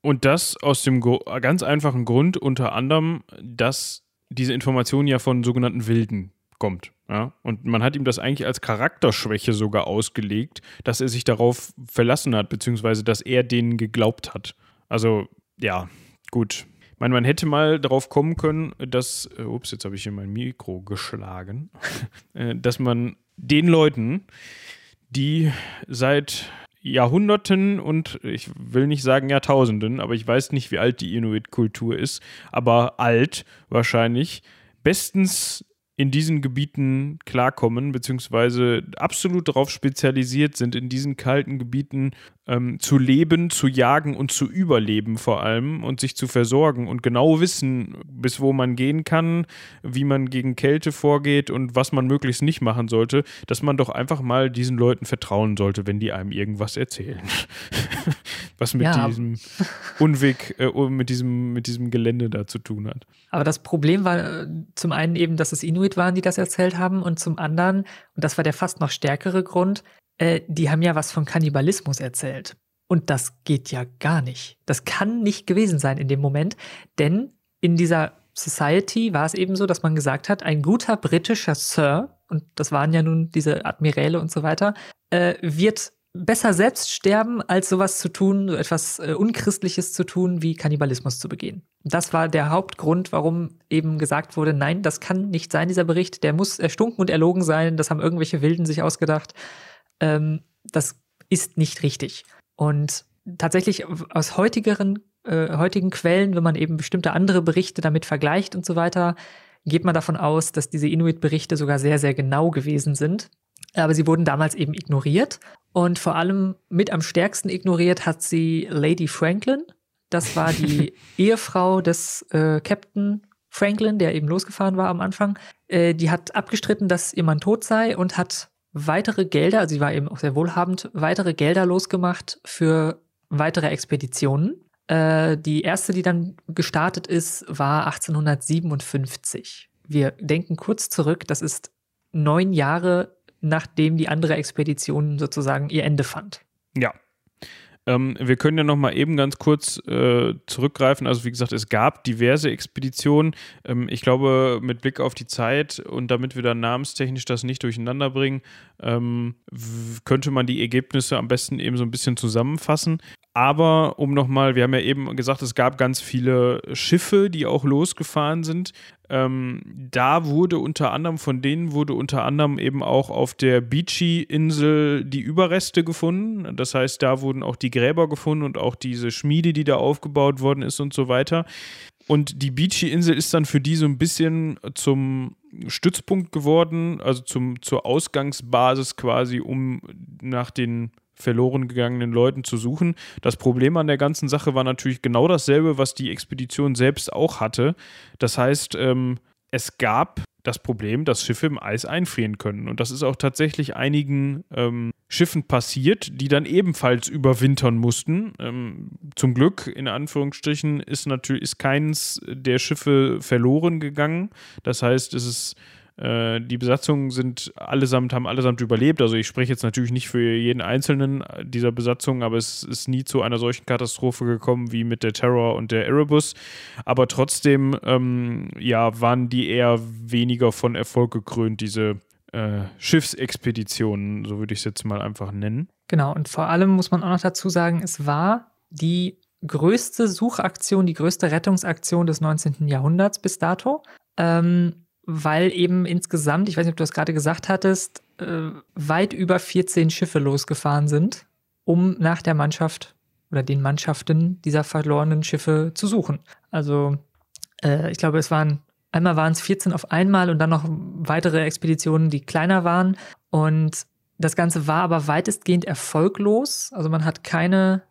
Und das aus dem ganz einfachen Grund, unter anderem, dass diese Information ja von sogenannten Wilden kommt. Ja? Und man hat ihm das eigentlich als Charakterschwäche sogar ausgelegt, dass er sich darauf verlassen hat, beziehungsweise dass er denen geglaubt hat. Also, ja, gut meine, man hätte mal darauf kommen können, dass, äh, ups, jetzt habe ich hier mein Mikro geschlagen, äh, dass man den Leuten, die seit Jahrhunderten und ich will nicht sagen Jahrtausenden, aber ich weiß nicht, wie alt die Inuit-Kultur ist, aber alt wahrscheinlich, bestens in diesen Gebieten klarkommen, beziehungsweise absolut darauf spezialisiert sind, in diesen kalten Gebieten ähm, zu leben, zu jagen und zu überleben vor allem und sich zu versorgen und genau wissen, bis wo man gehen kann, wie man gegen Kälte vorgeht und was man möglichst nicht machen sollte, dass man doch einfach mal diesen Leuten vertrauen sollte, wenn die einem irgendwas erzählen. was mit ja. diesem Unweg, äh, mit, diesem, mit diesem Gelände da zu tun hat. Aber das Problem war äh, zum einen eben, dass es Inuit waren, die das erzählt haben, und zum anderen, und das war der fast noch stärkere Grund, äh, die haben ja was von Kannibalismus erzählt. Und das geht ja gar nicht. Das kann nicht gewesen sein in dem Moment, denn in dieser Society war es eben so, dass man gesagt hat, ein guter britischer Sir, und das waren ja nun diese Admiräle und so weiter, äh, wird besser selbst sterben, als sowas zu tun, so etwas äh, Unchristliches zu tun, wie Kannibalismus zu begehen. Das war der Hauptgrund, warum eben gesagt wurde, nein, das kann nicht sein, dieser Bericht, der muss erstunken und erlogen sein, das haben irgendwelche Wilden sich ausgedacht. Ähm, das ist nicht richtig. Und tatsächlich aus heutigeren, äh, heutigen Quellen, wenn man eben bestimmte andere Berichte damit vergleicht und so weiter, geht man davon aus, dass diese Inuit-Berichte sogar sehr, sehr genau gewesen sind. Aber sie wurden damals eben ignoriert. Und vor allem mit am stärksten ignoriert hat sie Lady Franklin. Das war die Ehefrau des äh, Captain Franklin, der eben losgefahren war am Anfang. Äh, die hat abgestritten, dass ihr Mann tot sei und hat weitere Gelder, also sie war eben auch sehr wohlhabend, weitere Gelder losgemacht für weitere Expeditionen. Äh, die erste, die dann gestartet ist, war 1857. Wir denken kurz zurück, das ist neun Jahre nachdem die andere Expedition sozusagen ihr Ende fand. Ja. Ähm, wir können ja noch mal eben ganz kurz äh, zurückgreifen. Also wie gesagt, es gab diverse Expeditionen. Ähm, ich glaube, mit Blick auf die Zeit und damit wir dann namenstechnisch das nicht durcheinander bringen, ähm, könnte man die Ergebnisse am besten eben so ein bisschen zusammenfassen. Aber um nochmal, wir haben ja eben gesagt, es gab ganz viele Schiffe, die auch losgefahren sind. Ähm, da wurde unter anderem, von denen wurde unter anderem eben auch auf der Beachy-Insel die Überreste gefunden. Das heißt, da wurden auch die Gräber gefunden und auch diese Schmiede, die da aufgebaut worden ist und so weiter. Und die Beachy-Insel ist dann für die so ein bisschen zum Stützpunkt geworden, also zum, zur Ausgangsbasis quasi, um nach den verloren gegangenen Leuten zu suchen. Das Problem an der ganzen Sache war natürlich genau dasselbe, was die Expedition selbst auch hatte. Das heißt, ähm, es gab das Problem, dass Schiffe im Eis einfrieren können. Und das ist auch tatsächlich einigen ähm, Schiffen passiert, die dann ebenfalls überwintern mussten. Ähm, zum Glück, in Anführungsstrichen, ist natürlich ist keins der Schiffe verloren gegangen. Das heißt, es ist äh, die Besatzungen sind allesamt, haben allesamt überlebt. Also ich spreche jetzt natürlich nicht für jeden einzelnen dieser Besatzungen, aber es ist nie zu einer solchen Katastrophe gekommen wie mit der Terror und der Erebus. Aber trotzdem, ähm, ja, waren die eher weniger von Erfolg gekrönt, diese äh, Schiffsexpeditionen, so würde ich es jetzt mal einfach nennen. Genau, und vor allem muss man auch noch dazu sagen, es war die größte Suchaktion, die größte Rettungsaktion des 19. Jahrhunderts bis dato. Ähm, weil eben insgesamt, ich weiß nicht, ob du das gerade gesagt hattest, äh, weit über 14 Schiffe losgefahren sind, um nach der Mannschaft oder den Mannschaften dieser verlorenen Schiffe zu suchen. Also äh, ich glaube, es waren einmal waren es 14 auf einmal und dann noch weitere Expeditionen, die kleiner waren. Und das Ganze war aber weitestgehend erfolglos. Also man hat keine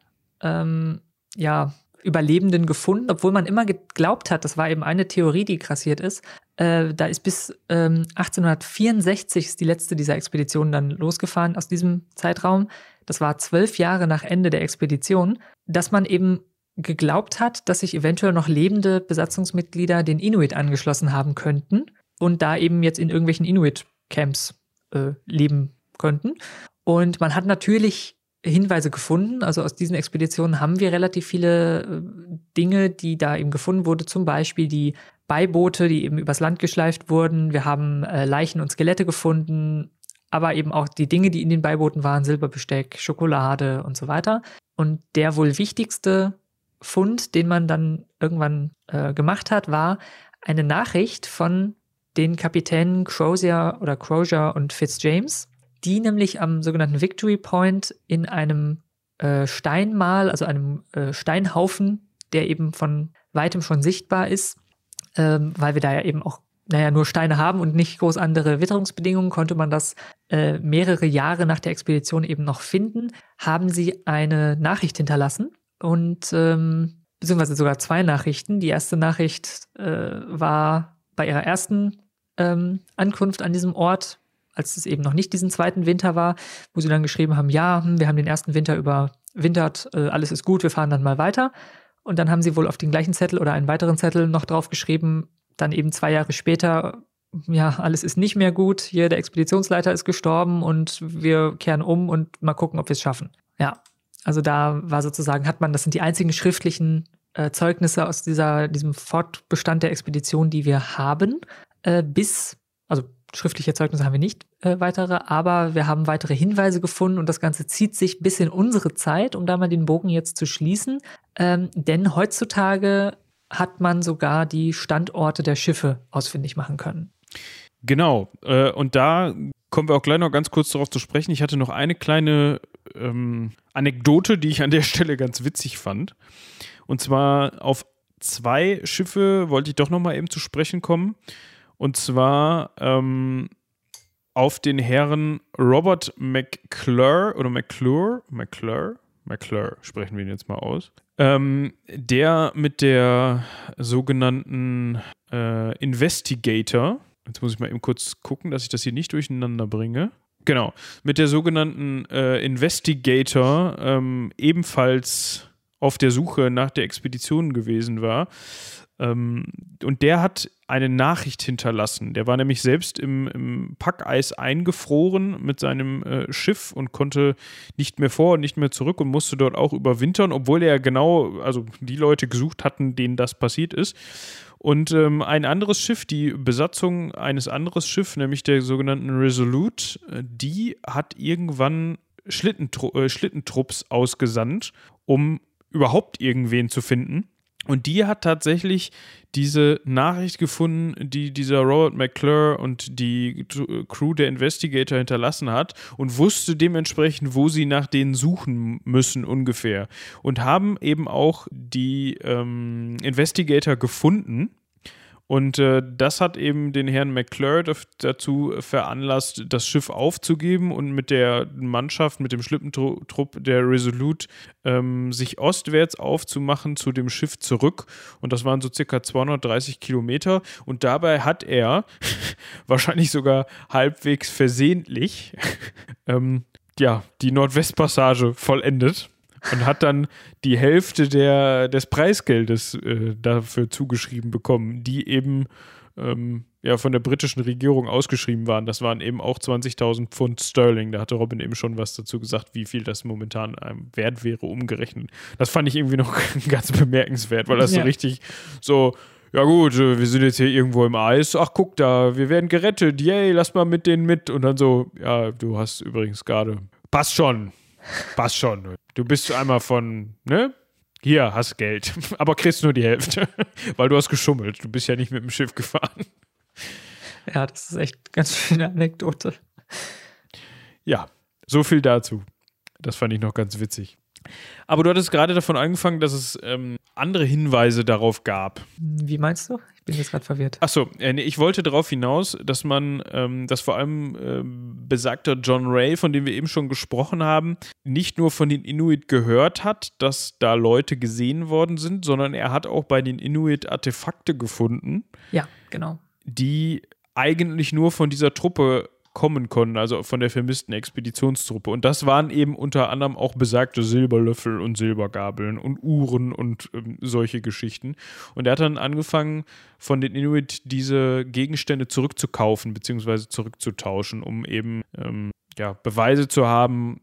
ähm, ja, Überlebenden gefunden, obwohl man immer geglaubt hat, das war eben eine Theorie, die grassiert ist. Äh, da ist bis ähm, 1864 ist die letzte dieser Expeditionen dann losgefahren aus diesem Zeitraum. Das war zwölf Jahre nach Ende der Expedition, dass man eben geglaubt hat, dass sich eventuell noch lebende Besatzungsmitglieder den Inuit angeschlossen haben könnten und da eben jetzt in irgendwelchen Inuit-Camps äh, leben könnten. Und man hat natürlich Hinweise gefunden. Also aus diesen Expeditionen haben wir relativ viele äh, Dinge, die da eben gefunden wurde. Zum Beispiel die Beiboote, die eben übers Land geschleift wurden. Wir haben äh, Leichen und Skelette gefunden, aber eben auch die Dinge, die in den Beibooten waren, Silberbesteck, Schokolade und so weiter. Und der wohl wichtigste Fund, den man dann irgendwann äh, gemacht hat, war eine Nachricht von den Kapitänen Crozier oder Crozier und Fitzjames, die nämlich am sogenannten Victory Point in einem äh, Steinmal, also einem äh, Steinhaufen, der eben von weitem schon sichtbar ist, ähm, weil wir da ja eben auch naja, nur Steine haben und nicht groß andere Witterungsbedingungen, konnte man das äh, mehrere Jahre nach der Expedition eben noch finden, haben sie eine Nachricht hinterlassen und ähm, beziehungsweise sogar zwei Nachrichten. Die erste Nachricht äh, war bei ihrer ersten ähm, Ankunft an diesem Ort, als es eben noch nicht diesen zweiten Winter war, wo sie dann geschrieben haben, ja, hm, wir haben den ersten Winter überwintert, äh, alles ist gut, wir fahren dann mal weiter. Und dann haben sie wohl auf den gleichen Zettel oder einen weiteren Zettel noch drauf geschrieben, dann eben zwei Jahre später, ja, alles ist nicht mehr gut, hier der Expeditionsleiter ist gestorben und wir kehren um und mal gucken, ob wir es schaffen. Ja, also da war sozusagen, hat man, das sind die einzigen schriftlichen äh, Zeugnisse aus dieser, diesem Fortbestand der Expedition, die wir haben, äh, bis, also schriftliche Zeugnisse haben wir nicht äh, weitere, aber wir haben weitere Hinweise gefunden und das Ganze zieht sich bis in unsere Zeit, um da mal den Bogen jetzt zu schließen. Ähm, denn heutzutage hat man sogar die Standorte der Schiffe ausfindig machen können. Genau, äh, und da kommen wir auch gleich noch ganz kurz darauf zu sprechen. Ich hatte noch eine kleine ähm, Anekdote, die ich an der Stelle ganz witzig fand. Und zwar auf zwei Schiffe wollte ich doch noch mal eben zu sprechen kommen. Und zwar ähm, auf den Herren Robert McClure oder McClure, McClure, McClure sprechen wir ihn jetzt mal aus. Ähm, der mit der sogenannten äh, Investigator, jetzt muss ich mal eben kurz gucken, dass ich das hier nicht durcheinander bringe. Genau, mit der sogenannten äh, Investigator ähm, ebenfalls auf der Suche nach der Expedition gewesen war. Ähm, und der hat eine Nachricht hinterlassen. Der war nämlich selbst im, im Packeis eingefroren mit seinem äh, Schiff und konnte nicht mehr vor und nicht mehr zurück und musste dort auch überwintern, obwohl er genau, also die Leute gesucht hatten, denen das passiert ist. Und ähm, ein anderes Schiff, die Besatzung eines anderes Schiffs, nämlich der sogenannten Resolute, die hat irgendwann Schlittentru äh, Schlittentrupps ausgesandt, um überhaupt irgendwen zu finden. Und die hat tatsächlich diese Nachricht gefunden, die dieser Robert McClure und die Crew der Investigator hinterlassen hat und wusste dementsprechend, wo sie nach denen suchen müssen ungefähr. Und haben eben auch die ähm, Investigator gefunden und äh, das hat eben den Herrn McClure dazu veranlasst, das Schiff aufzugeben und mit der Mannschaft, mit dem Schlippentrupp der Resolute, ähm, sich ostwärts aufzumachen zu dem Schiff zurück. Und das waren so circa 230 Kilometer. Und dabei hat er, wahrscheinlich sogar halbwegs versehentlich, ähm, ja, die Nordwestpassage vollendet und hat dann die Hälfte der, des Preisgeldes äh, dafür zugeschrieben bekommen, die eben ähm, ja, von der britischen Regierung ausgeschrieben waren. Das waren eben auch 20.000 Pfund Sterling. Da hatte Robin eben schon was dazu gesagt, wie viel das momentan einem wert wäre, umgerechnet. Das fand ich irgendwie noch ganz bemerkenswert, weil das ja. so richtig so, ja gut, äh, wir sind jetzt hier irgendwo im Eis. Ach, guck da, wir werden gerettet. Yay, lass mal mit denen mit. Und dann so, ja, du hast übrigens gerade, passt schon, passt schon. Du bist einmal von, ne? Hier, hast Geld. Aber kriegst nur die Hälfte. Weil du hast geschummelt. Du bist ja nicht mit dem Schiff gefahren. Ja, das ist echt ganz schöne Anekdote. Ja, so viel dazu. Das fand ich noch ganz witzig. Aber du hattest gerade davon angefangen, dass es ähm, andere Hinweise darauf gab. Wie meinst du? Ich bin jetzt gerade verwirrt. Achso, äh, nee, ich wollte darauf hinaus, dass man, ähm, dass vor allem äh, besagter John Ray, von dem wir eben schon gesprochen haben, nicht nur von den Inuit gehört hat, dass da Leute gesehen worden sind, sondern er hat auch bei den Inuit Artefakte gefunden. Ja, genau. Die eigentlich nur von dieser Truppe kommen konnten, also von der vermissten Expeditionstruppe. Und das waren eben unter anderem auch besagte Silberlöffel und Silbergabeln und Uhren und ähm, solche Geschichten. Und er hat dann angefangen, von den Inuit diese Gegenstände zurückzukaufen bzw. zurückzutauschen, um eben ähm, ja, Beweise zu haben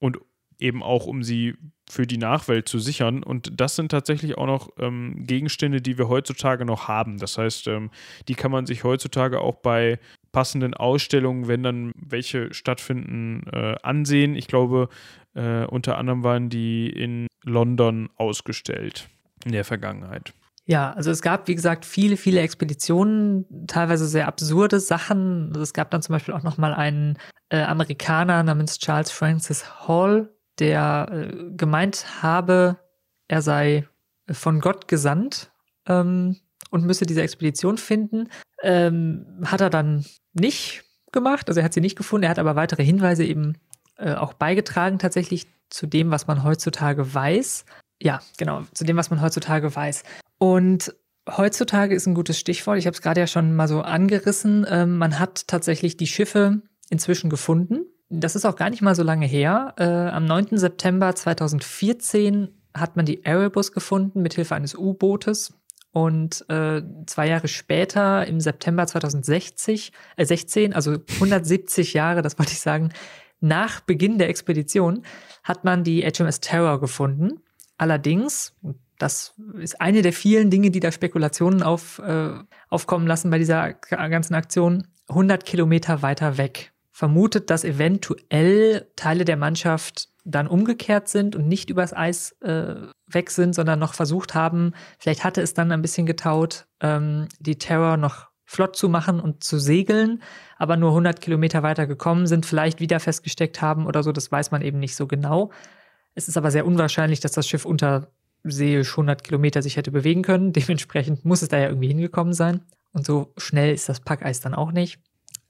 und eben auch um sie für die Nachwelt zu sichern. Und das sind tatsächlich auch noch ähm, Gegenstände, die wir heutzutage noch haben. Das heißt, ähm, die kann man sich heutzutage auch bei passenden Ausstellungen, wenn dann welche stattfinden, äh, ansehen. Ich glaube, äh, unter anderem waren die in London ausgestellt in der Vergangenheit. Ja, also es gab, wie gesagt, viele, viele Expeditionen, teilweise sehr absurde Sachen. Also es gab dann zum Beispiel auch nochmal einen äh, Amerikaner namens Charles Francis Hall, der äh, gemeint habe, er sei von Gott gesandt ähm, und müsse diese Expedition finden. Ähm, hat er dann nicht gemacht, also er hat sie nicht gefunden, er hat aber weitere Hinweise eben äh, auch beigetragen tatsächlich zu dem, was man heutzutage weiß. Ja, genau, zu dem, was man heutzutage weiß. Und heutzutage ist ein gutes Stichwort. Ich habe es gerade ja schon mal so angerissen. Ähm, man hat tatsächlich die Schiffe inzwischen gefunden. Das ist auch gar nicht mal so lange her. Äh, am 9. September 2014 hat man die Erebus gefunden mit Hilfe eines U-Bootes. Und äh, zwei Jahre später, im September 2016, äh, 16, also 170 Jahre, das wollte ich sagen, nach Beginn der Expedition, hat man die HMS Terror gefunden. Allerdings, das ist eine der vielen Dinge, die da Spekulationen auf, äh, aufkommen lassen bei dieser ganzen Aktion, 100 Kilometer weiter weg. Vermutet, dass eventuell Teile der Mannschaft dann umgekehrt sind und nicht übers Eis äh, weg sind, sondern noch versucht haben, vielleicht hatte es dann ein bisschen getaut, ähm, die Terror noch flott zu machen und zu segeln, aber nur 100 Kilometer weiter gekommen sind, vielleicht wieder festgesteckt haben oder so, das weiß man eben nicht so genau. Es ist aber sehr unwahrscheinlich, dass das Schiff unter seeisch 100 Kilometer sich hätte bewegen können. Dementsprechend muss es da ja irgendwie hingekommen sein. Und so schnell ist das Packeis dann auch nicht.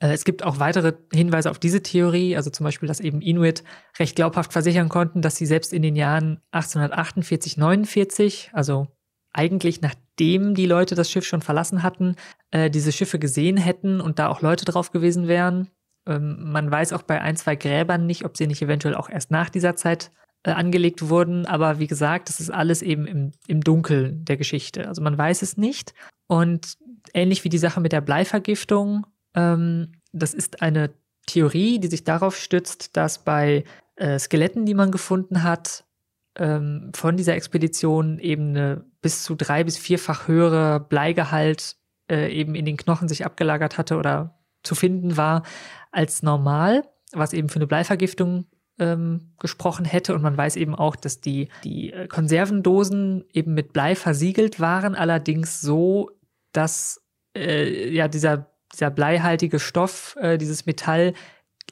Äh, es gibt auch weitere Hinweise auf diese Theorie, also zum Beispiel, dass eben Inuit recht glaubhaft versichern konnten, dass sie selbst in den Jahren 1848, 49, also eigentlich nachdem die Leute das Schiff schon verlassen hatten, äh, diese Schiffe gesehen hätten und da auch Leute drauf gewesen wären. Ähm, man weiß auch bei ein, zwei Gräbern nicht, ob sie nicht eventuell auch erst nach dieser Zeit äh, angelegt wurden. Aber wie gesagt, das ist alles eben im, im Dunkeln der Geschichte. Also man weiß es nicht. Und ähnlich wie die Sache mit der Bleivergiftung, ähm, das ist eine Theorie, die sich darauf stützt, dass bei äh, Skeletten, die man gefunden hat, ähm, von dieser Expedition eben eine bis zu drei- bis vierfach höhere Bleigehalt äh, eben in den Knochen sich abgelagert hatte oder zu finden war als normal, was eben für eine Bleivergiftung ähm, gesprochen hätte. Und man weiß eben auch, dass die, die äh, Konservendosen eben mit Blei versiegelt waren, allerdings so, dass äh, ja dieser, dieser bleihaltige Stoff, äh, dieses Metall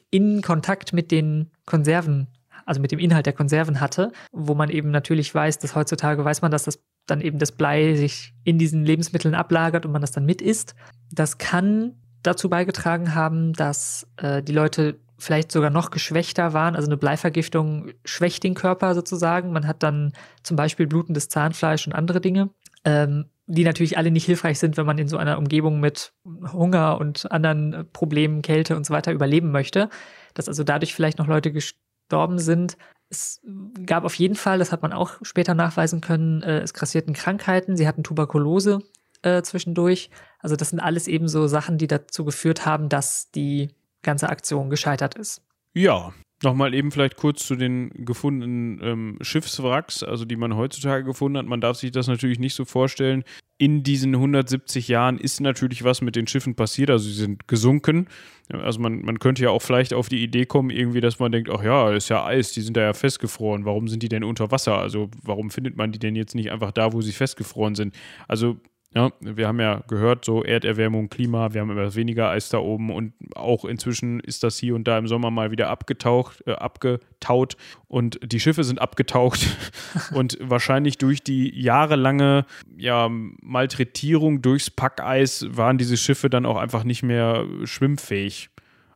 in Kontakt mit den Konserven also mit dem Inhalt der Konserven hatte, wo man eben natürlich weiß, dass heutzutage weiß man, dass das dann eben das Blei sich in diesen Lebensmitteln ablagert und man das dann mit isst. Das kann dazu beigetragen haben, dass äh, die Leute vielleicht sogar noch geschwächter waren. Also eine Bleivergiftung schwächt den Körper sozusagen. Man hat dann zum Beispiel blutendes Zahnfleisch und andere Dinge, ähm, die natürlich alle nicht hilfreich sind, wenn man in so einer Umgebung mit Hunger und anderen Problemen, Kälte und so weiter überleben möchte. Dass also dadurch vielleicht noch Leute gestorben sind. Es gab auf jeden Fall, das hat man auch später nachweisen können, äh, es grassierten Krankheiten. Sie hatten Tuberkulose äh, zwischendurch. Also das sind alles eben so Sachen, die dazu geführt haben, dass die ganze Aktion gescheitert ist. Ja, Nochmal eben vielleicht kurz zu den gefundenen ähm, Schiffswracks, also die man heutzutage gefunden hat. Man darf sich das natürlich nicht so vorstellen. In diesen 170 Jahren ist natürlich was mit den Schiffen passiert, also sie sind gesunken. Also man, man könnte ja auch vielleicht auf die Idee kommen, irgendwie, dass man denkt, ach ja, ist ja Eis, die sind da ja festgefroren. Warum sind die denn unter Wasser? Also warum findet man die denn jetzt nicht einfach da, wo sie festgefroren sind? Also ja, wir haben ja gehört, so Erderwärmung, Klima, wir haben immer weniger Eis da oben und auch inzwischen ist das hier und da im Sommer mal wieder abgetaucht, äh, abgetaut und die Schiffe sind abgetaucht und wahrscheinlich durch die jahrelange ja, Malträtierung durchs Packeis waren diese Schiffe dann auch einfach nicht mehr schwimmfähig.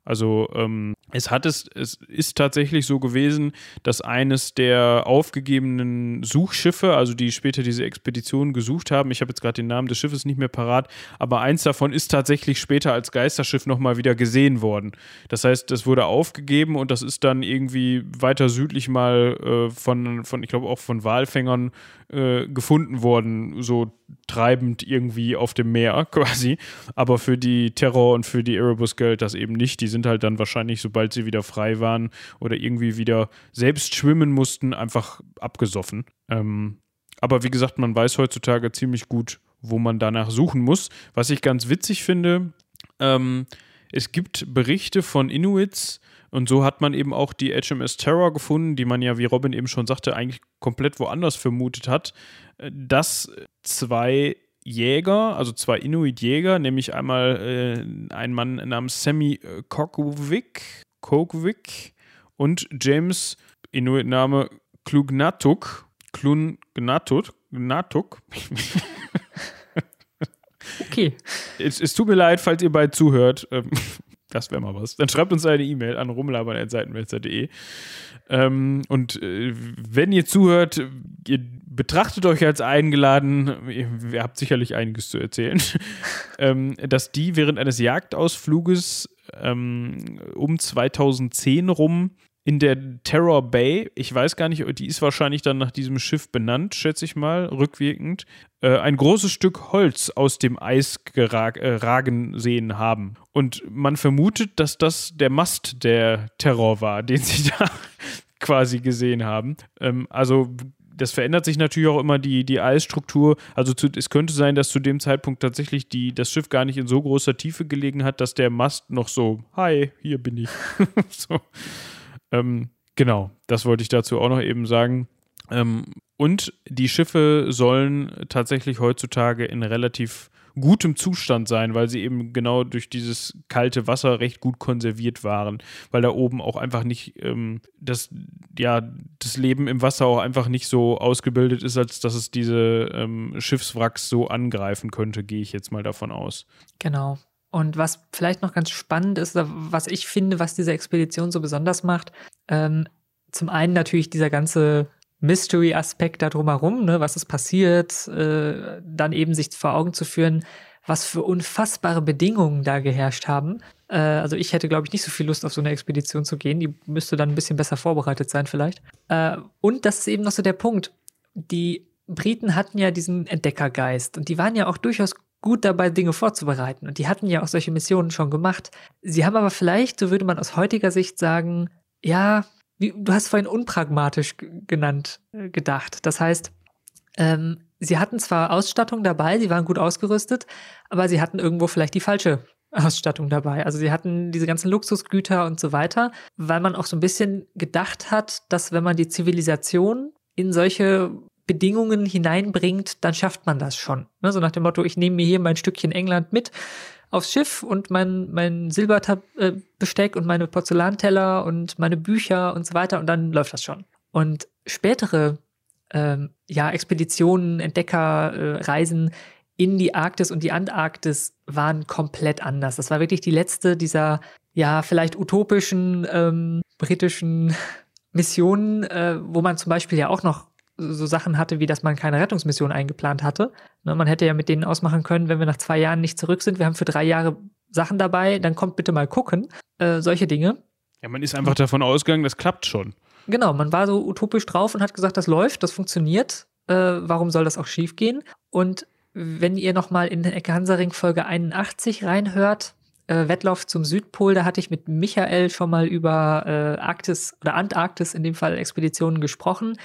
Also ähm, es hat es, es ist tatsächlich so gewesen, dass eines der aufgegebenen Suchschiffe, also die später diese Expedition gesucht haben, ich habe jetzt gerade den Namen des Schiffes nicht mehr parat, aber eins davon ist tatsächlich später als Geisterschiff nochmal wieder gesehen worden. Das heißt, das wurde aufgegeben und das ist dann irgendwie weiter südlich mal äh, von, von, ich glaube auch von Walfängern äh, gefunden worden, so treibend irgendwie auf dem Meer quasi. Aber für die Terror und für die Erebus gilt das eben nicht. Die sind halt dann wahrscheinlich, sobald sie wieder frei waren oder irgendwie wieder selbst schwimmen mussten, einfach abgesoffen. Ähm, aber wie gesagt, man weiß heutzutage ziemlich gut, wo man danach suchen muss. Was ich ganz witzig finde, ähm, es gibt Berichte von Inuits, Und so hat man eben auch die HMS Terror gefunden, die man ja, wie Robin eben schon sagte, eigentlich komplett woanders vermutet hat, äh, dass zwei Jäger, also zwei Inuit-Jäger, nämlich einmal äh, ein Mann namens Sammy Kokwick, Kokwick und James, Inuit-Name Klugnatuk, Klungnatuk, Gnatuk. okay. Es, es, tut mir leid, falls ihr bald zuhört. Das wäre mal was. Dann schreibt uns eine E-Mail an rumlabern.seitenwälzer.de. Ähm, und äh, wenn ihr zuhört, ihr betrachtet euch als eingeladen, ihr, ihr habt sicherlich einiges zu erzählen, ähm, dass die während eines Jagdausfluges ähm, um 2010 rum in der Terror Bay, ich weiß gar nicht, die ist wahrscheinlich dann nach diesem Schiff benannt, schätze ich mal, rückwirkend, äh, ein großes Stück Holz aus dem Eis äh, ragen sehen haben. Und man vermutet, dass das der Mast der Terror war, den sie da quasi gesehen haben. Ähm, also das verändert sich natürlich auch immer die, die Eisstruktur. Also zu, es könnte sein, dass zu dem Zeitpunkt tatsächlich die, das Schiff gar nicht in so großer Tiefe gelegen hat, dass der Mast noch so, hi, hier bin ich. so. Ähm, genau, das wollte ich dazu auch noch eben sagen. Ähm, und die Schiffe sollen tatsächlich heutzutage in relativ gutem Zustand sein, weil sie eben genau durch dieses kalte Wasser recht gut konserviert waren, weil da oben auch einfach nicht ähm, das, ja, das Leben im Wasser auch einfach nicht so ausgebildet ist, als dass es diese ähm, Schiffswracks so angreifen könnte, gehe ich jetzt mal davon aus. Genau. Und was vielleicht noch ganz spannend ist, was ich finde, was diese Expedition so besonders macht, ähm, zum einen natürlich dieser ganze Mystery-Aspekt da drumherum, ne, was ist passiert, äh, dann eben sich vor Augen zu führen, was für unfassbare Bedingungen da geherrscht haben. Äh, also ich hätte, glaube ich, nicht so viel Lust auf so eine Expedition zu gehen. Die müsste dann ein bisschen besser vorbereitet sein vielleicht. Äh, und das ist eben noch so der Punkt. Die Briten hatten ja diesen Entdeckergeist und die waren ja auch durchaus gut dabei, Dinge vorzubereiten. Und die hatten ja auch solche Missionen schon gemacht. Sie haben aber vielleicht, so würde man aus heutiger Sicht sagen, ja, wie, du hast vorhin unpragmatisch genannt, äh, gedacht. Das heißt, ähm, sie hatten zwar Ausstattung dabei, sie waren gut ausgerüstet, aber sie hatten irgendwo vielleicht die falsche Ausstattung dabei. Also sie hatten diese ganzen Luxusgüter und so weiter, weil man auch so ein bisschen gedacht hat, dass wenn man die Zivilisation in solche Bedingungen hineinbringt, dann schafft man das schon. Ne? So nach dem Motto, ich nehme mir hier mein Stückchen England mit aufs Schiff und mein, mein Silberbesteck und meine Porzellanteller und meine Bücher und so weiter und dann läuft das schon. Und spätere ähm, ja, Expeditionen, Entdeckerreisen äh, in die Arktis und die Antarktis waren komplett anders. Das war wirklich die letzte dieser, ja, vielleicht utopischen ähm, britischen Missionen, äh, wo man zum Beispiel ja auch noch so Sachen hatte, wie dass man keine Rettungsmission eingeplant hatte. Ne, man hätte ja mit denen ausmachen können, wenn wir nach zwei Jahren nicht zurück sind, wir haben für drei Jahre Sachen dabei, dann kommt bitte mal gucken. Äh, solche Dinge. Ja, man ist einfach davon ausgegangen, das klappt schon. Genau, man war so utopisch drauf und hat gesagt, das läuft, das funktioniert. Äh, warum soll das auch schief gehen? Und wenn ihr nochmal in Ecke Hansaring Folge 81 reinhört, äh, Wettlauf zum Südpol, da hatte ich mit Michael schon mal über äh, Arktis oder Antarktis in dem Fall Expeditionen gesprochen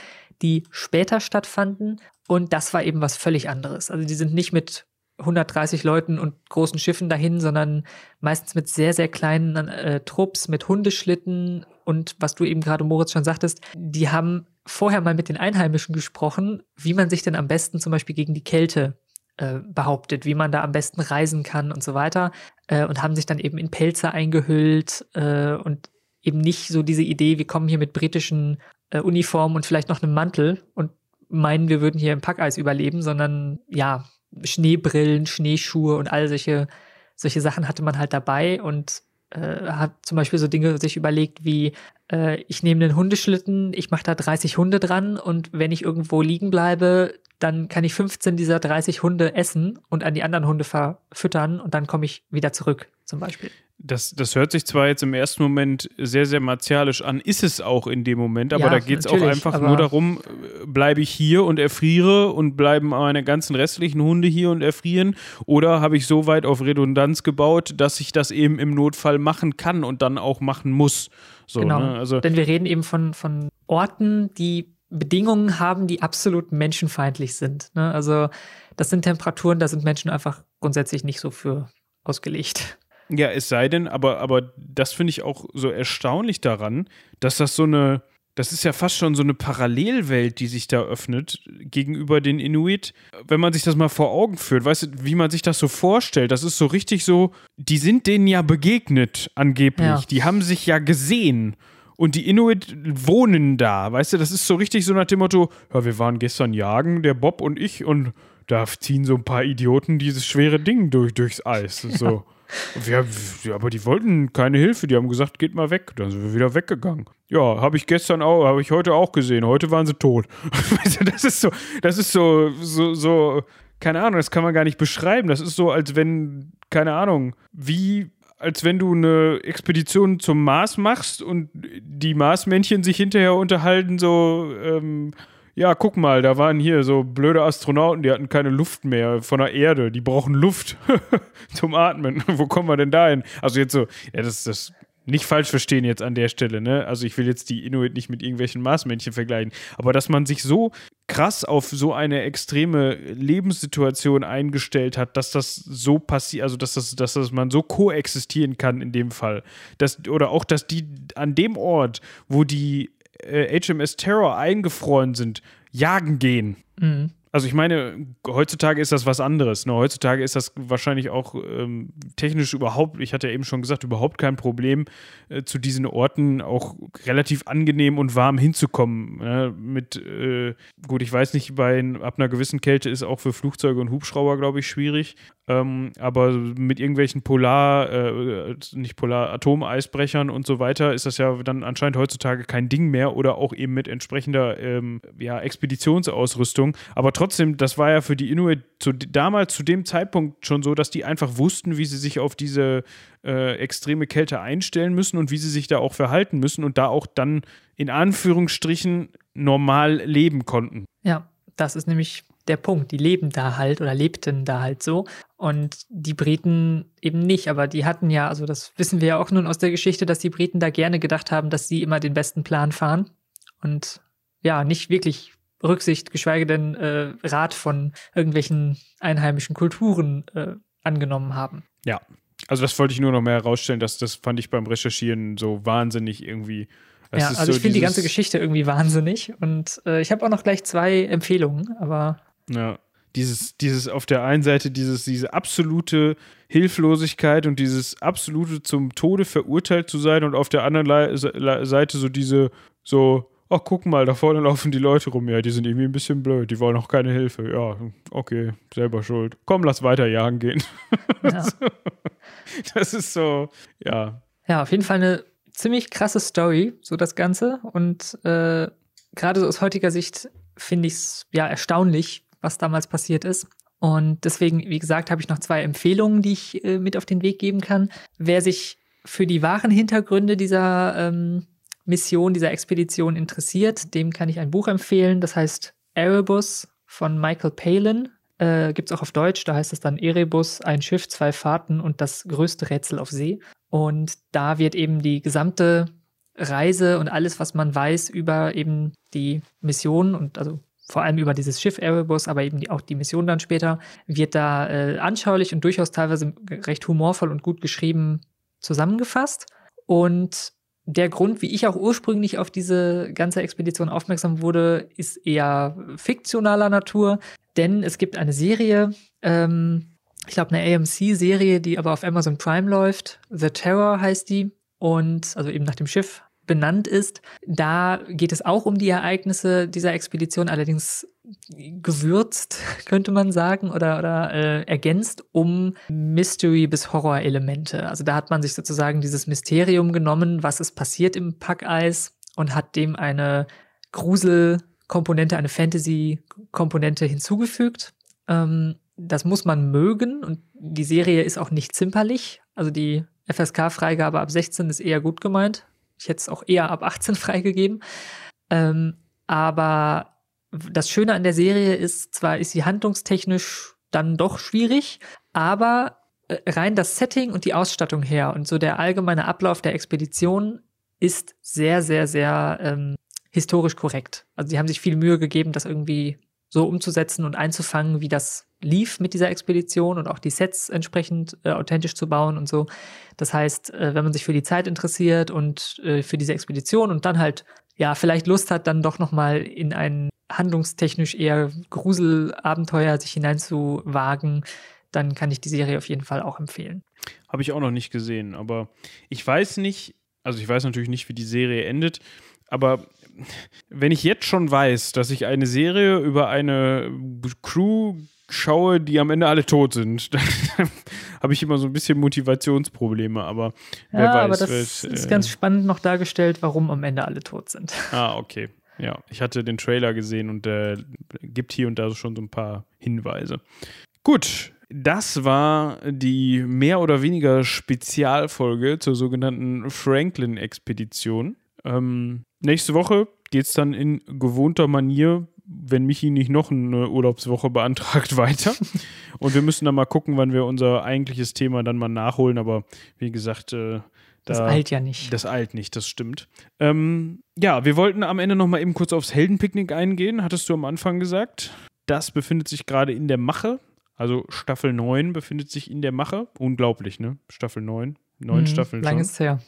die später stattfanden. Und das war eben was völlig anderes. Also die sind nicht mit 130 Leuten und großen Schiffen dahin, sondern meistens mit sehr, sehr kleinen äh, Trupps, mit Hundeschlitten und was du eben gerade, Moritz, schon sagtest, die haben vorher mal mit den Einheimischen gesprochen, wie man sich denn am besten zum Beispiel gegen die Kälte äh, behauptet, wie man da am besten reisen kann und so weiter äh, und haben sich dann eben in Pelze eingehüllt äh, und eben nicht so diese Idee, wir kommen hier mit britischen äh, Uniform und vielleicht noch einem Mantel und meinen, wir würden hier im Packeis überleben, sondern ja, Schneebrillen, Schneeschuhe und all solche, solche Sachen hatte man halt dabei und äh, hat zum Beispiel so Dinge sich überlegt wie, äh, ich nehme einen Hundeschlitten, ich mache da 30 Hunde dran und wenn ich irgendwo liegen bleibe, dann kann ich 15 dieser 30 Hunde essen und an die anderen Hunde verfüttern und dann komme ich wieder zurück, zum Beispiel. Das, das hört sich zwar jetzt im ersten Moment sehr, sehr martialisch an, ist es auch in dem Moment, aber ja, da geht es auch einfach nur darum, bleibe ich hier und erfriere und bleiben meine ganzen restlichen Hunde hier und erfrieren oder habe ich so weit auf Redundanz gebaut, dass ich das eben im Notfall machen kann und dann auch machen muss. So, genau, ne? also, denn wir reden eben von, von Orten, die Bedingungen haben, die absolut menschenfeindlich sind. Ne? Also das sind Temperaturen, da sind Menschen einfach grundsätzlich nicht so für ausgelegt. Ja, es sei denn, aber, aber das finde ich auch so erstaunlich daran, dass das so eine, das ist ja fast schon so eine Parallelwelt, die sich da öffnet gegenüber den Inuit. Wenn man sich das mal vor Augen führt, weißt du, wie man sich das so vorstellt, das ist so richtig so, die sind denen ja begegnet, angeblich. Ja. Die haben sich ja gesehen. Und die Inuit wohnen da, weißt du, das ist so richtig so nach dem Motto, ja, wir waren gestern jagen, der Bob und ich, und da ziehen so ein paar Idioten dieses schwere Ding durch, durchs Eis. Ja. So. Wir, aber die wollten keine Hilfe, die haben gesagt, geht mal weg. Dann sind wir wieder weggegangen. Ja, habe ich gestern auch, habe ich heute auch gesehen. Heute waren sie tot. das ist so, das ist so, so, so, keine Ahnung, das kann man gar nicht beschreiben. Das ist so, als wenn, keine Ahnung, wie als wenn du eine Expedition zum Mars machst und die Marsmännchen sich hinterher unterhalten, so, ähm, ja, guck mal, da waren hier so blöde Astronauten, die hatten keine Luft mehr von der Erde, die brauchen Luft zum Atmen. Wo kommen wir denn dahin? Also jetzt so, ja, das, das nicht falsch verstehen jetzt an der Stelle, ne? Also ich will jetzt die Inuit nicht mit irgendwelchen Marsmännchen vergleichen, aber dass man sich so krass auf so eine extreme Lebenssituation eingestellt hat, dass das so passiert, also dass das, dass das man so koexistieren kann in dem Fall, dass, oder auch, dass die an dem Ort, wo die HMS Terror eingefroren sind, jagen gehen. Mhm. Also ich meine, heutzutage ist das was anderes. Ne? Heutzutage ist das wahrscheinlich auch ähm, technisch überhaupt, ich hatte ja eben schon gesagt, überhaupt kein Problem, äh, zu diesen Orten auch relativ angenehm und warm hinzukommen. Ne? Mit, äh, gut, ich weiß nicht, bei ab einer gewissen Kälte ist auch für Flugzeuge und Hubschrauber, glaube ich, schwierig. Ähm, aber mit irgendwelchen Polar, äh, nicht Polar, Atomeisbrechern und so weiter ist das ja dann anscheinend heutzutage kein Ding mehr oder auch eben mit entsprechender ähm, ja, Expeditionsausrüstung. Aber trotzdem, das war ja für die Inuit zu, damals zu dem Zeitpunkt schon so, dass die einfach wussten, wie sie sich auf diese äh, extreme Kälte einstellen müssen und wie sie sich da auch verhalten müssen und da auch dann in Anführungsstrichen normal leben konnten. Ja, das ist nämlich der Punkt. Die leben da halt oder lebten da halt so. Und die Briten eben nicht. Aber die hatten ja, also das wissen wir ja auch nun aus der Geschichte, dass die Briten da gerne gedacht haben, dass sie immer den besten Plan fahren. Und ja, nicht wirklich Rücksicht, geschweige denn äh, Rat von irgendwelchen einheimischen Kulturen äh, angenommen haben. Ja, also das wollte ich nur noch mehr herausstellen, dass das fand ich beim Recherchieren so wahnsinnig irgendwie ja, also so ich finde die ganze Geschichte irgendwie wahnsinnig und äh, ich habe auch noch gleich zwei Empfehlungen, aber ja. Dieses, dieses auf der einen Seite dieses, diese absolute Hilflosigkeit und dieses absolute zum Tode verurteilt zu sein und auf der anderen Seite so diese, so, ach guck mal, da vorne laufen die Leute rum, ja, die sind irgendwie ein bisschen blöd, die wollen auch keine Hilfe. Ja, okay, selber schuld. Komm, lass weiter jagen gehen. Ja. das ist so, ja. Ja, auf jeden Fall eine ziemlich krasse Story, so das Ganze. Und äh, gerade so aus heutiger Sicht finde ich es ja erstaunlich, was damals passiert ist. Und deswegen, wie gesagt, habe ich noch zwei Empfehlungen, die ich äh, mit auf den Weg geben kann. Wer sich für die wahren Hintergründe dieser ähm, Mission, dieser Expedition interessiert, dem kann ich ein Buch empfehlen. Das heißt Erebus von Michael Palin. Äh, Gibt es auch auf Deutsch, da heißt es dann Erebus, ein Schiff, zwei Fahrten und das größte Rätsel auf See. Und da wird eben die gesamte Reise und alles, was man weiß über eben die Mission und also vor allem über dieses Schiff Erebus, aber eben auch die Mission dann später, wird da äh, anschaulich und durchaus teilweise recht humorvoll und gut geschrieben zusammengefasst. Und der Grund, wie ich auch ursprünglich auf diese ganze Expedition aufmerksam wurde, ist eher fiktionaler Natur, denn es gibt eine Serie, ähm, ich glaube eine AMC-Serie, die aber auf Amazon Prime läuft. The Terror heißt die. Und also eben nach dem Schiff benannt ist. Da geht es auch um die Ereignisse dieser Expedition, allerdings gewürzt, könnte man sagen, oder, oder äh, ergänzt um Mystery- bis Horror-Elemente. Also da hat man sich sozusagen dieses Mysterium genommen, was ist passiert im Packeis und hat dem eine Grusel-Komponente, eine Fantasy-Komponente hinzugefügt. Ähm, das muss man mögen und die Serie ist auch nicht zimperlich. Also die FSK-Freigabe ab 16 ist eher gut gemeint. Ich hätte es auch eher ab 18 freigegeben. Ähm, aber das Schöne an der Serie ist, zwar ist sie handlungstechnisch dann doch schwierig, aber äh, rein das Setting und die Ausstattung her und so der allgemeine Ablauf der Expedition ist sehr, sehr, sehr ähm, historisch korrekt. Also sie haben sich viel Mühe gegeben, das irgendwie so umzusetzen und einzufangen, wie das lief mit dieser Expedition und auch die Sets entsprechend äh, authentisch zu bauen und so. Das heißt, äh, wenn man sich für die Zeit interessiert und äh, für diese Expedition und dann halt ja vielleicht Lust hat, dann doch noch mal in ein handlungstechnisch eher Gruselabenteuer sich hineinzuwagen, dann kann ich die Serie auf jeden Fall auch empfehlen. Habe ich auch noch nicht gesehen, aber ich weiß nicht, also ich weiß natürlich nicht, wie die Serie endet, aber wenn ich jetzt schon weiß, dass ich eine Serie über eine Crew schaue, die am Ende alle tot sind, dann habe ich immer so ein bisschen Motivationsprobleme, aber wer ja, weiß. aber das wird, ist äh, ganz spannend noch dargestellt, warum am Ende alle tot sind. Ah, okay. Ja, ich hatte den Trailer gesehen und der gibt hier und da schon so ein paar Hinweise. Gut, das war die mehr oder weniger Spezialfolge zur sogenannten Franklin-Expedition. Ähm, nächste Woche geht es dann in gewohnter Manier, wenn Michi nicht noch eine Urlaubswoche beantragt, weiter. Und wir müssen dann mal gucken, wann wir unser eigentliches Thema dann mal nachholen. Aber wie gesagt, äh, Das da- eilt ja nicht. das eilt nicht, das stimmt. Ähm, ja, wir wollten am Ende noch mal eben kurz aufs Heldenpicknick eingehen, hattest du am Anfang gesagt. Das befindet sich gerade in der Mache. Also Staffel 9 befindet sich in der Mache. Unglaublich, ne? Staffel 9. Neun Mhm, Staffeln Lang schon. ist her.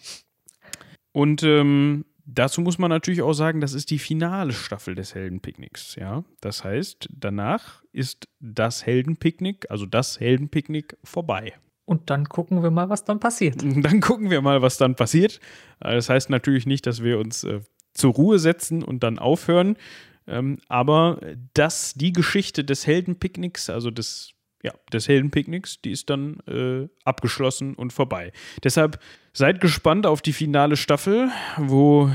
Und ähm, dazu muss man natürlich auch sagen, das ist die finale Staffel des Heldenpicknicks, ja. Das heißt, danach ist das Heldenpicknick, also das Heldenpicknick vorbei. Und dann gucken wir mal, was dann passiert. Dann gucken wir mal, was dann passiert. Äh, Das heißt natürlich nicht, dass wir uns äh, zur Ruhe setzen und dann aufhören. Ähm, aber dass die Geschichte des Heldenpicknicks, also des, ja, des Heldenpicknicks, die ist dann äh, abgeschlossen und vorbei. Deshalb seid gespannt auf die finale Staffel, wo,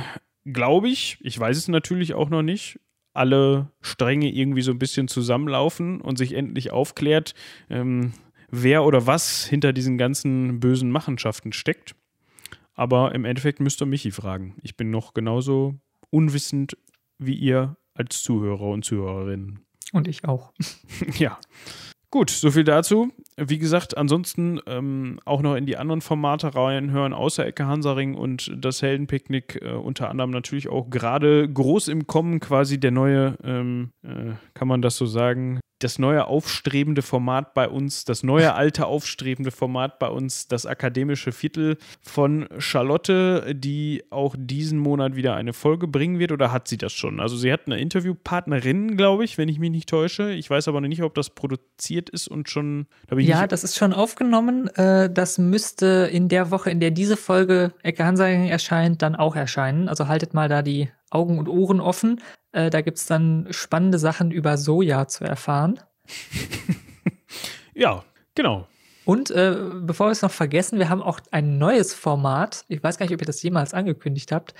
glaube ich, ich weiß es natürlich auch noch nicht, alle Stränge irgendwie so ein bisschen zusammenlaufen und sich endlich aufklärt, ähm, wer oder was hinter diesen ganzen bösen Machenschaften steckt. Aber im Endeffekt müsst ihr Michi fragen. Ich bin noch genauso unwissend wie ihr als Zuhörer und Zuhörerinnen. Und ich auch. ja. Gut, soviel dazu. Wie gesagt, ansonsten ähm, auch noch in die anderen Formate reinhören, außer Ecke Hansaring und das Heldenpicknick. Äh, unter anderem natürlich auch gerade groß im Kommen quasi der neue, ähm, äh, kann man das so sagen, das neue aufstrebende Format bei uns, das neue alte aufstrebende Format bei uns, das akademische Viertel von Charlotte, die auch diesen Monat wieder eine Folge bringen wird oder hat sie das schon? Also sie hat eine Interviewpartnerin, glaube ich, wenn ich mich nicht täusche. Ich weiß aber nicht, ob das produziert ist und schon. Da Ja, das ist schon aufgenommen. Äh, Das müsste in der Woche, in der diese Folge Ecke Hansaring erscheint, dann auch erscheinen. Also haltet mal da die Augen und Ohren offen. Äh, Da gibt's dann spannende Sachen über Soja zu erfahren. ja, genau. Und äh, bevor wir es noch vergessen, wir haben auch ein neues Format. Ich weiß gar nicht, ob ihr das jemals angekündigt habt.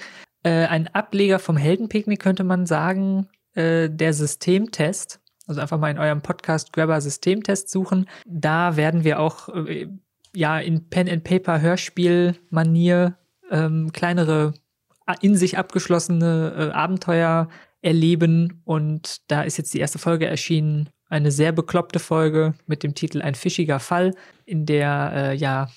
Äh, ein Ableger vom Heldenpicknick könnte man sagen, äh, der Systemtest. Also einfach mal in eurem Podcast Grabber Systemtest suchen. Da werden wir auch äh, ja in Pen and Paper Hörspiel Manier ähm, kleinere in sich abgeschlossene äh, Abenteuer erleben und da ist jetzt die erste Folge erschienen, eine sehr bekloppte Folge mit dem Titel Ein fischiger Fall, in der äh, ja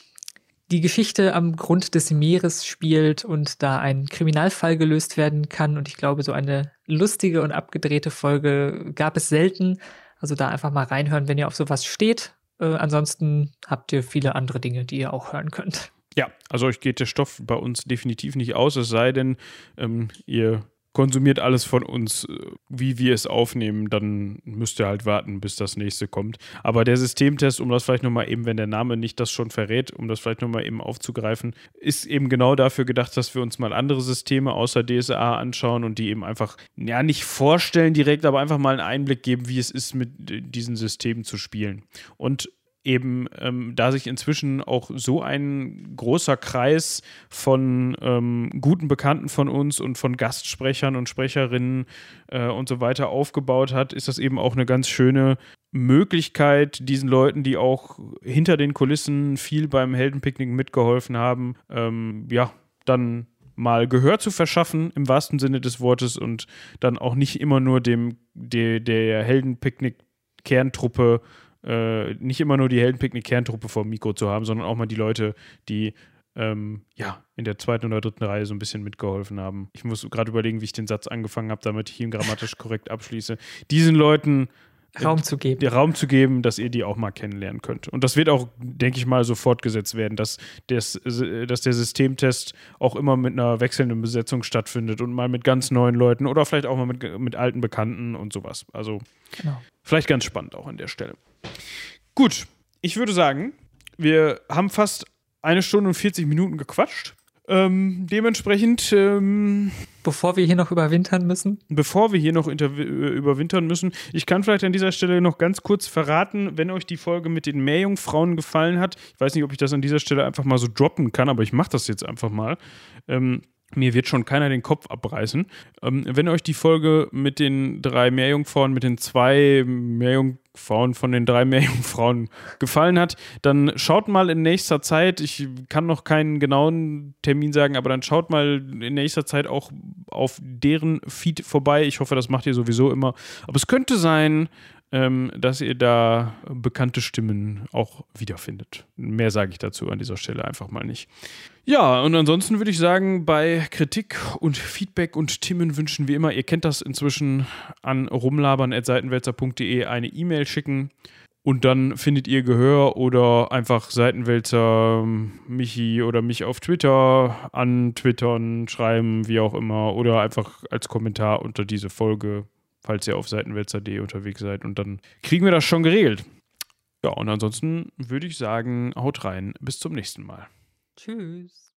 die Geschichte am Grund des Meeres spielt und da ein Kriminalfall gelöst werden kann. Und ich glaube, so eine lustige und abgedrehte Folge gab es selten. Also da einfach mal reinhören, wenn ihr auf sowas steht. Äh, ansonsten habt ihr viele andere Dinge, die ihr auch hören könnt. Ja, also euch geht der Stoff bei uns definitiv nicht aus, es sei denn, ähm, ihr konsumiert alles von uns, äh, wie wir es aufnehmen, dann müsst ihr halt warten, bis das nächste kommt. Aber der Systemtest, um das vielleicht nochmal eben, wenn der Name nicht das schon verrät, um das vielleicht nochmal eben aufzugreifen, ist eben genau dafür gedacht, dass wir uns mal andere Systeme außer DSA anschauen und die eben einfach, ja, nicht vorstellen direkt, aber einfach mal einen Einblick geben, wie es ist, mit äh, diesen Systemen zu spielen. Und eben, ähm, da sich inzwischen auch so ein großer Kreis von ähm, guten Bekannten von uns und von Gastsprechern und Sprecherinnen äh, und so weiter aufgebaut hat, ist das eben auch eine ganz schöne Möglichkeit, diesen Leuten, die auch hinter den Kulissen viel beim Heldenpicknick mitgeholfen haben, ähm, ja, dann mal Gehör zu verschaffen im wahrsten Sinne des Wortes und dann auch nicht immer nur dem der, der Heldenpicknick-Kerntruppe äh, nicht immer nur die Heldenpicknick-Kerntruppe vor dem Mikro zu haben, sondern auch mal die Leute, die ähm, ja, in der zweiten oder dritten Reihe so ein bisschen mitgeholfen haben. Ich muss gerade überlegen, wie ich den Satz angefangen habe, damit ich ihn grammatisch korrekt abschließe. Diesen Leuten Raum zu geben. Raum zu geben, dass ihr die auch mal kennenlernen könnt. Und das wird auch, denke ich mal, so fortgesetzt werden, dass, des, dass der Systemtest auch immer mit einer wechselnden Besetzung stattfindet und mal mit ganz neuen Leuten oder vielleicht auch mal mit, mit alten Bekannten und sowas. Also Genau. vielleicht ganz spannend auch an der Stelle. Gut, ich würde sagen, wir haben fast eine Stunde und 40 Minuten gequatscht. Ähm, dementsprechend ähm, Bevor wir hier noch überwintern müssen. bevor wir hier noch äh, überwintern müssen, ich kann vielleicht an dieser Stelle noch ganz kurz verraten, wenn euch die Folge mit den Meerjungfrauen gefallen hat. Ich weiß nicht, ob ich das an dieser Stelle einfach mal so droppen kann, aber ich mache das jetzt einfach mal. Ähm, mir wird schon keiner den Kopf abreißen. Ähm, wenn euch die Folge mit den drei Meerjungfrauen, mit den zwei Meerjungfrauen von den drei Meerjungfrauen gefallen hat, dann schaut mal in nächster Zeit, ich kann noch keinen genauen Termin sagen, aber dann schaut mal in nächster Zeit auch auf deren Feed vorbei. Ich hoffe, das macht ihr sowieso immer. Aber es könnte sein, ähm, dass ihr da bekannte Stimmen auch wiederfindet. Mehr sage ich dazu an dieser Stelle einfach mal nicht. Ja, und ansonsten würde ich sagen, bei Kritik und Feedback und Themen wünschen wie immer, ihr kennt das inzwischen an rumlabern.seitenwälzer.de eine E-Mail schicken und dann findet ihr Gehör oder einfach Seitenwälzer Michi oder mich auf Twitter antwittern, schreiben, wie auch immer oder einfach als Kommentar unter diese Folge, falls ihr auf seitenwälzer.de unterwegs seid und dann kriegen wir das schon geregelt. Ja, und ansonsten würde ich sagen, haut rein, bis zum nächsten Mal. Tschüss.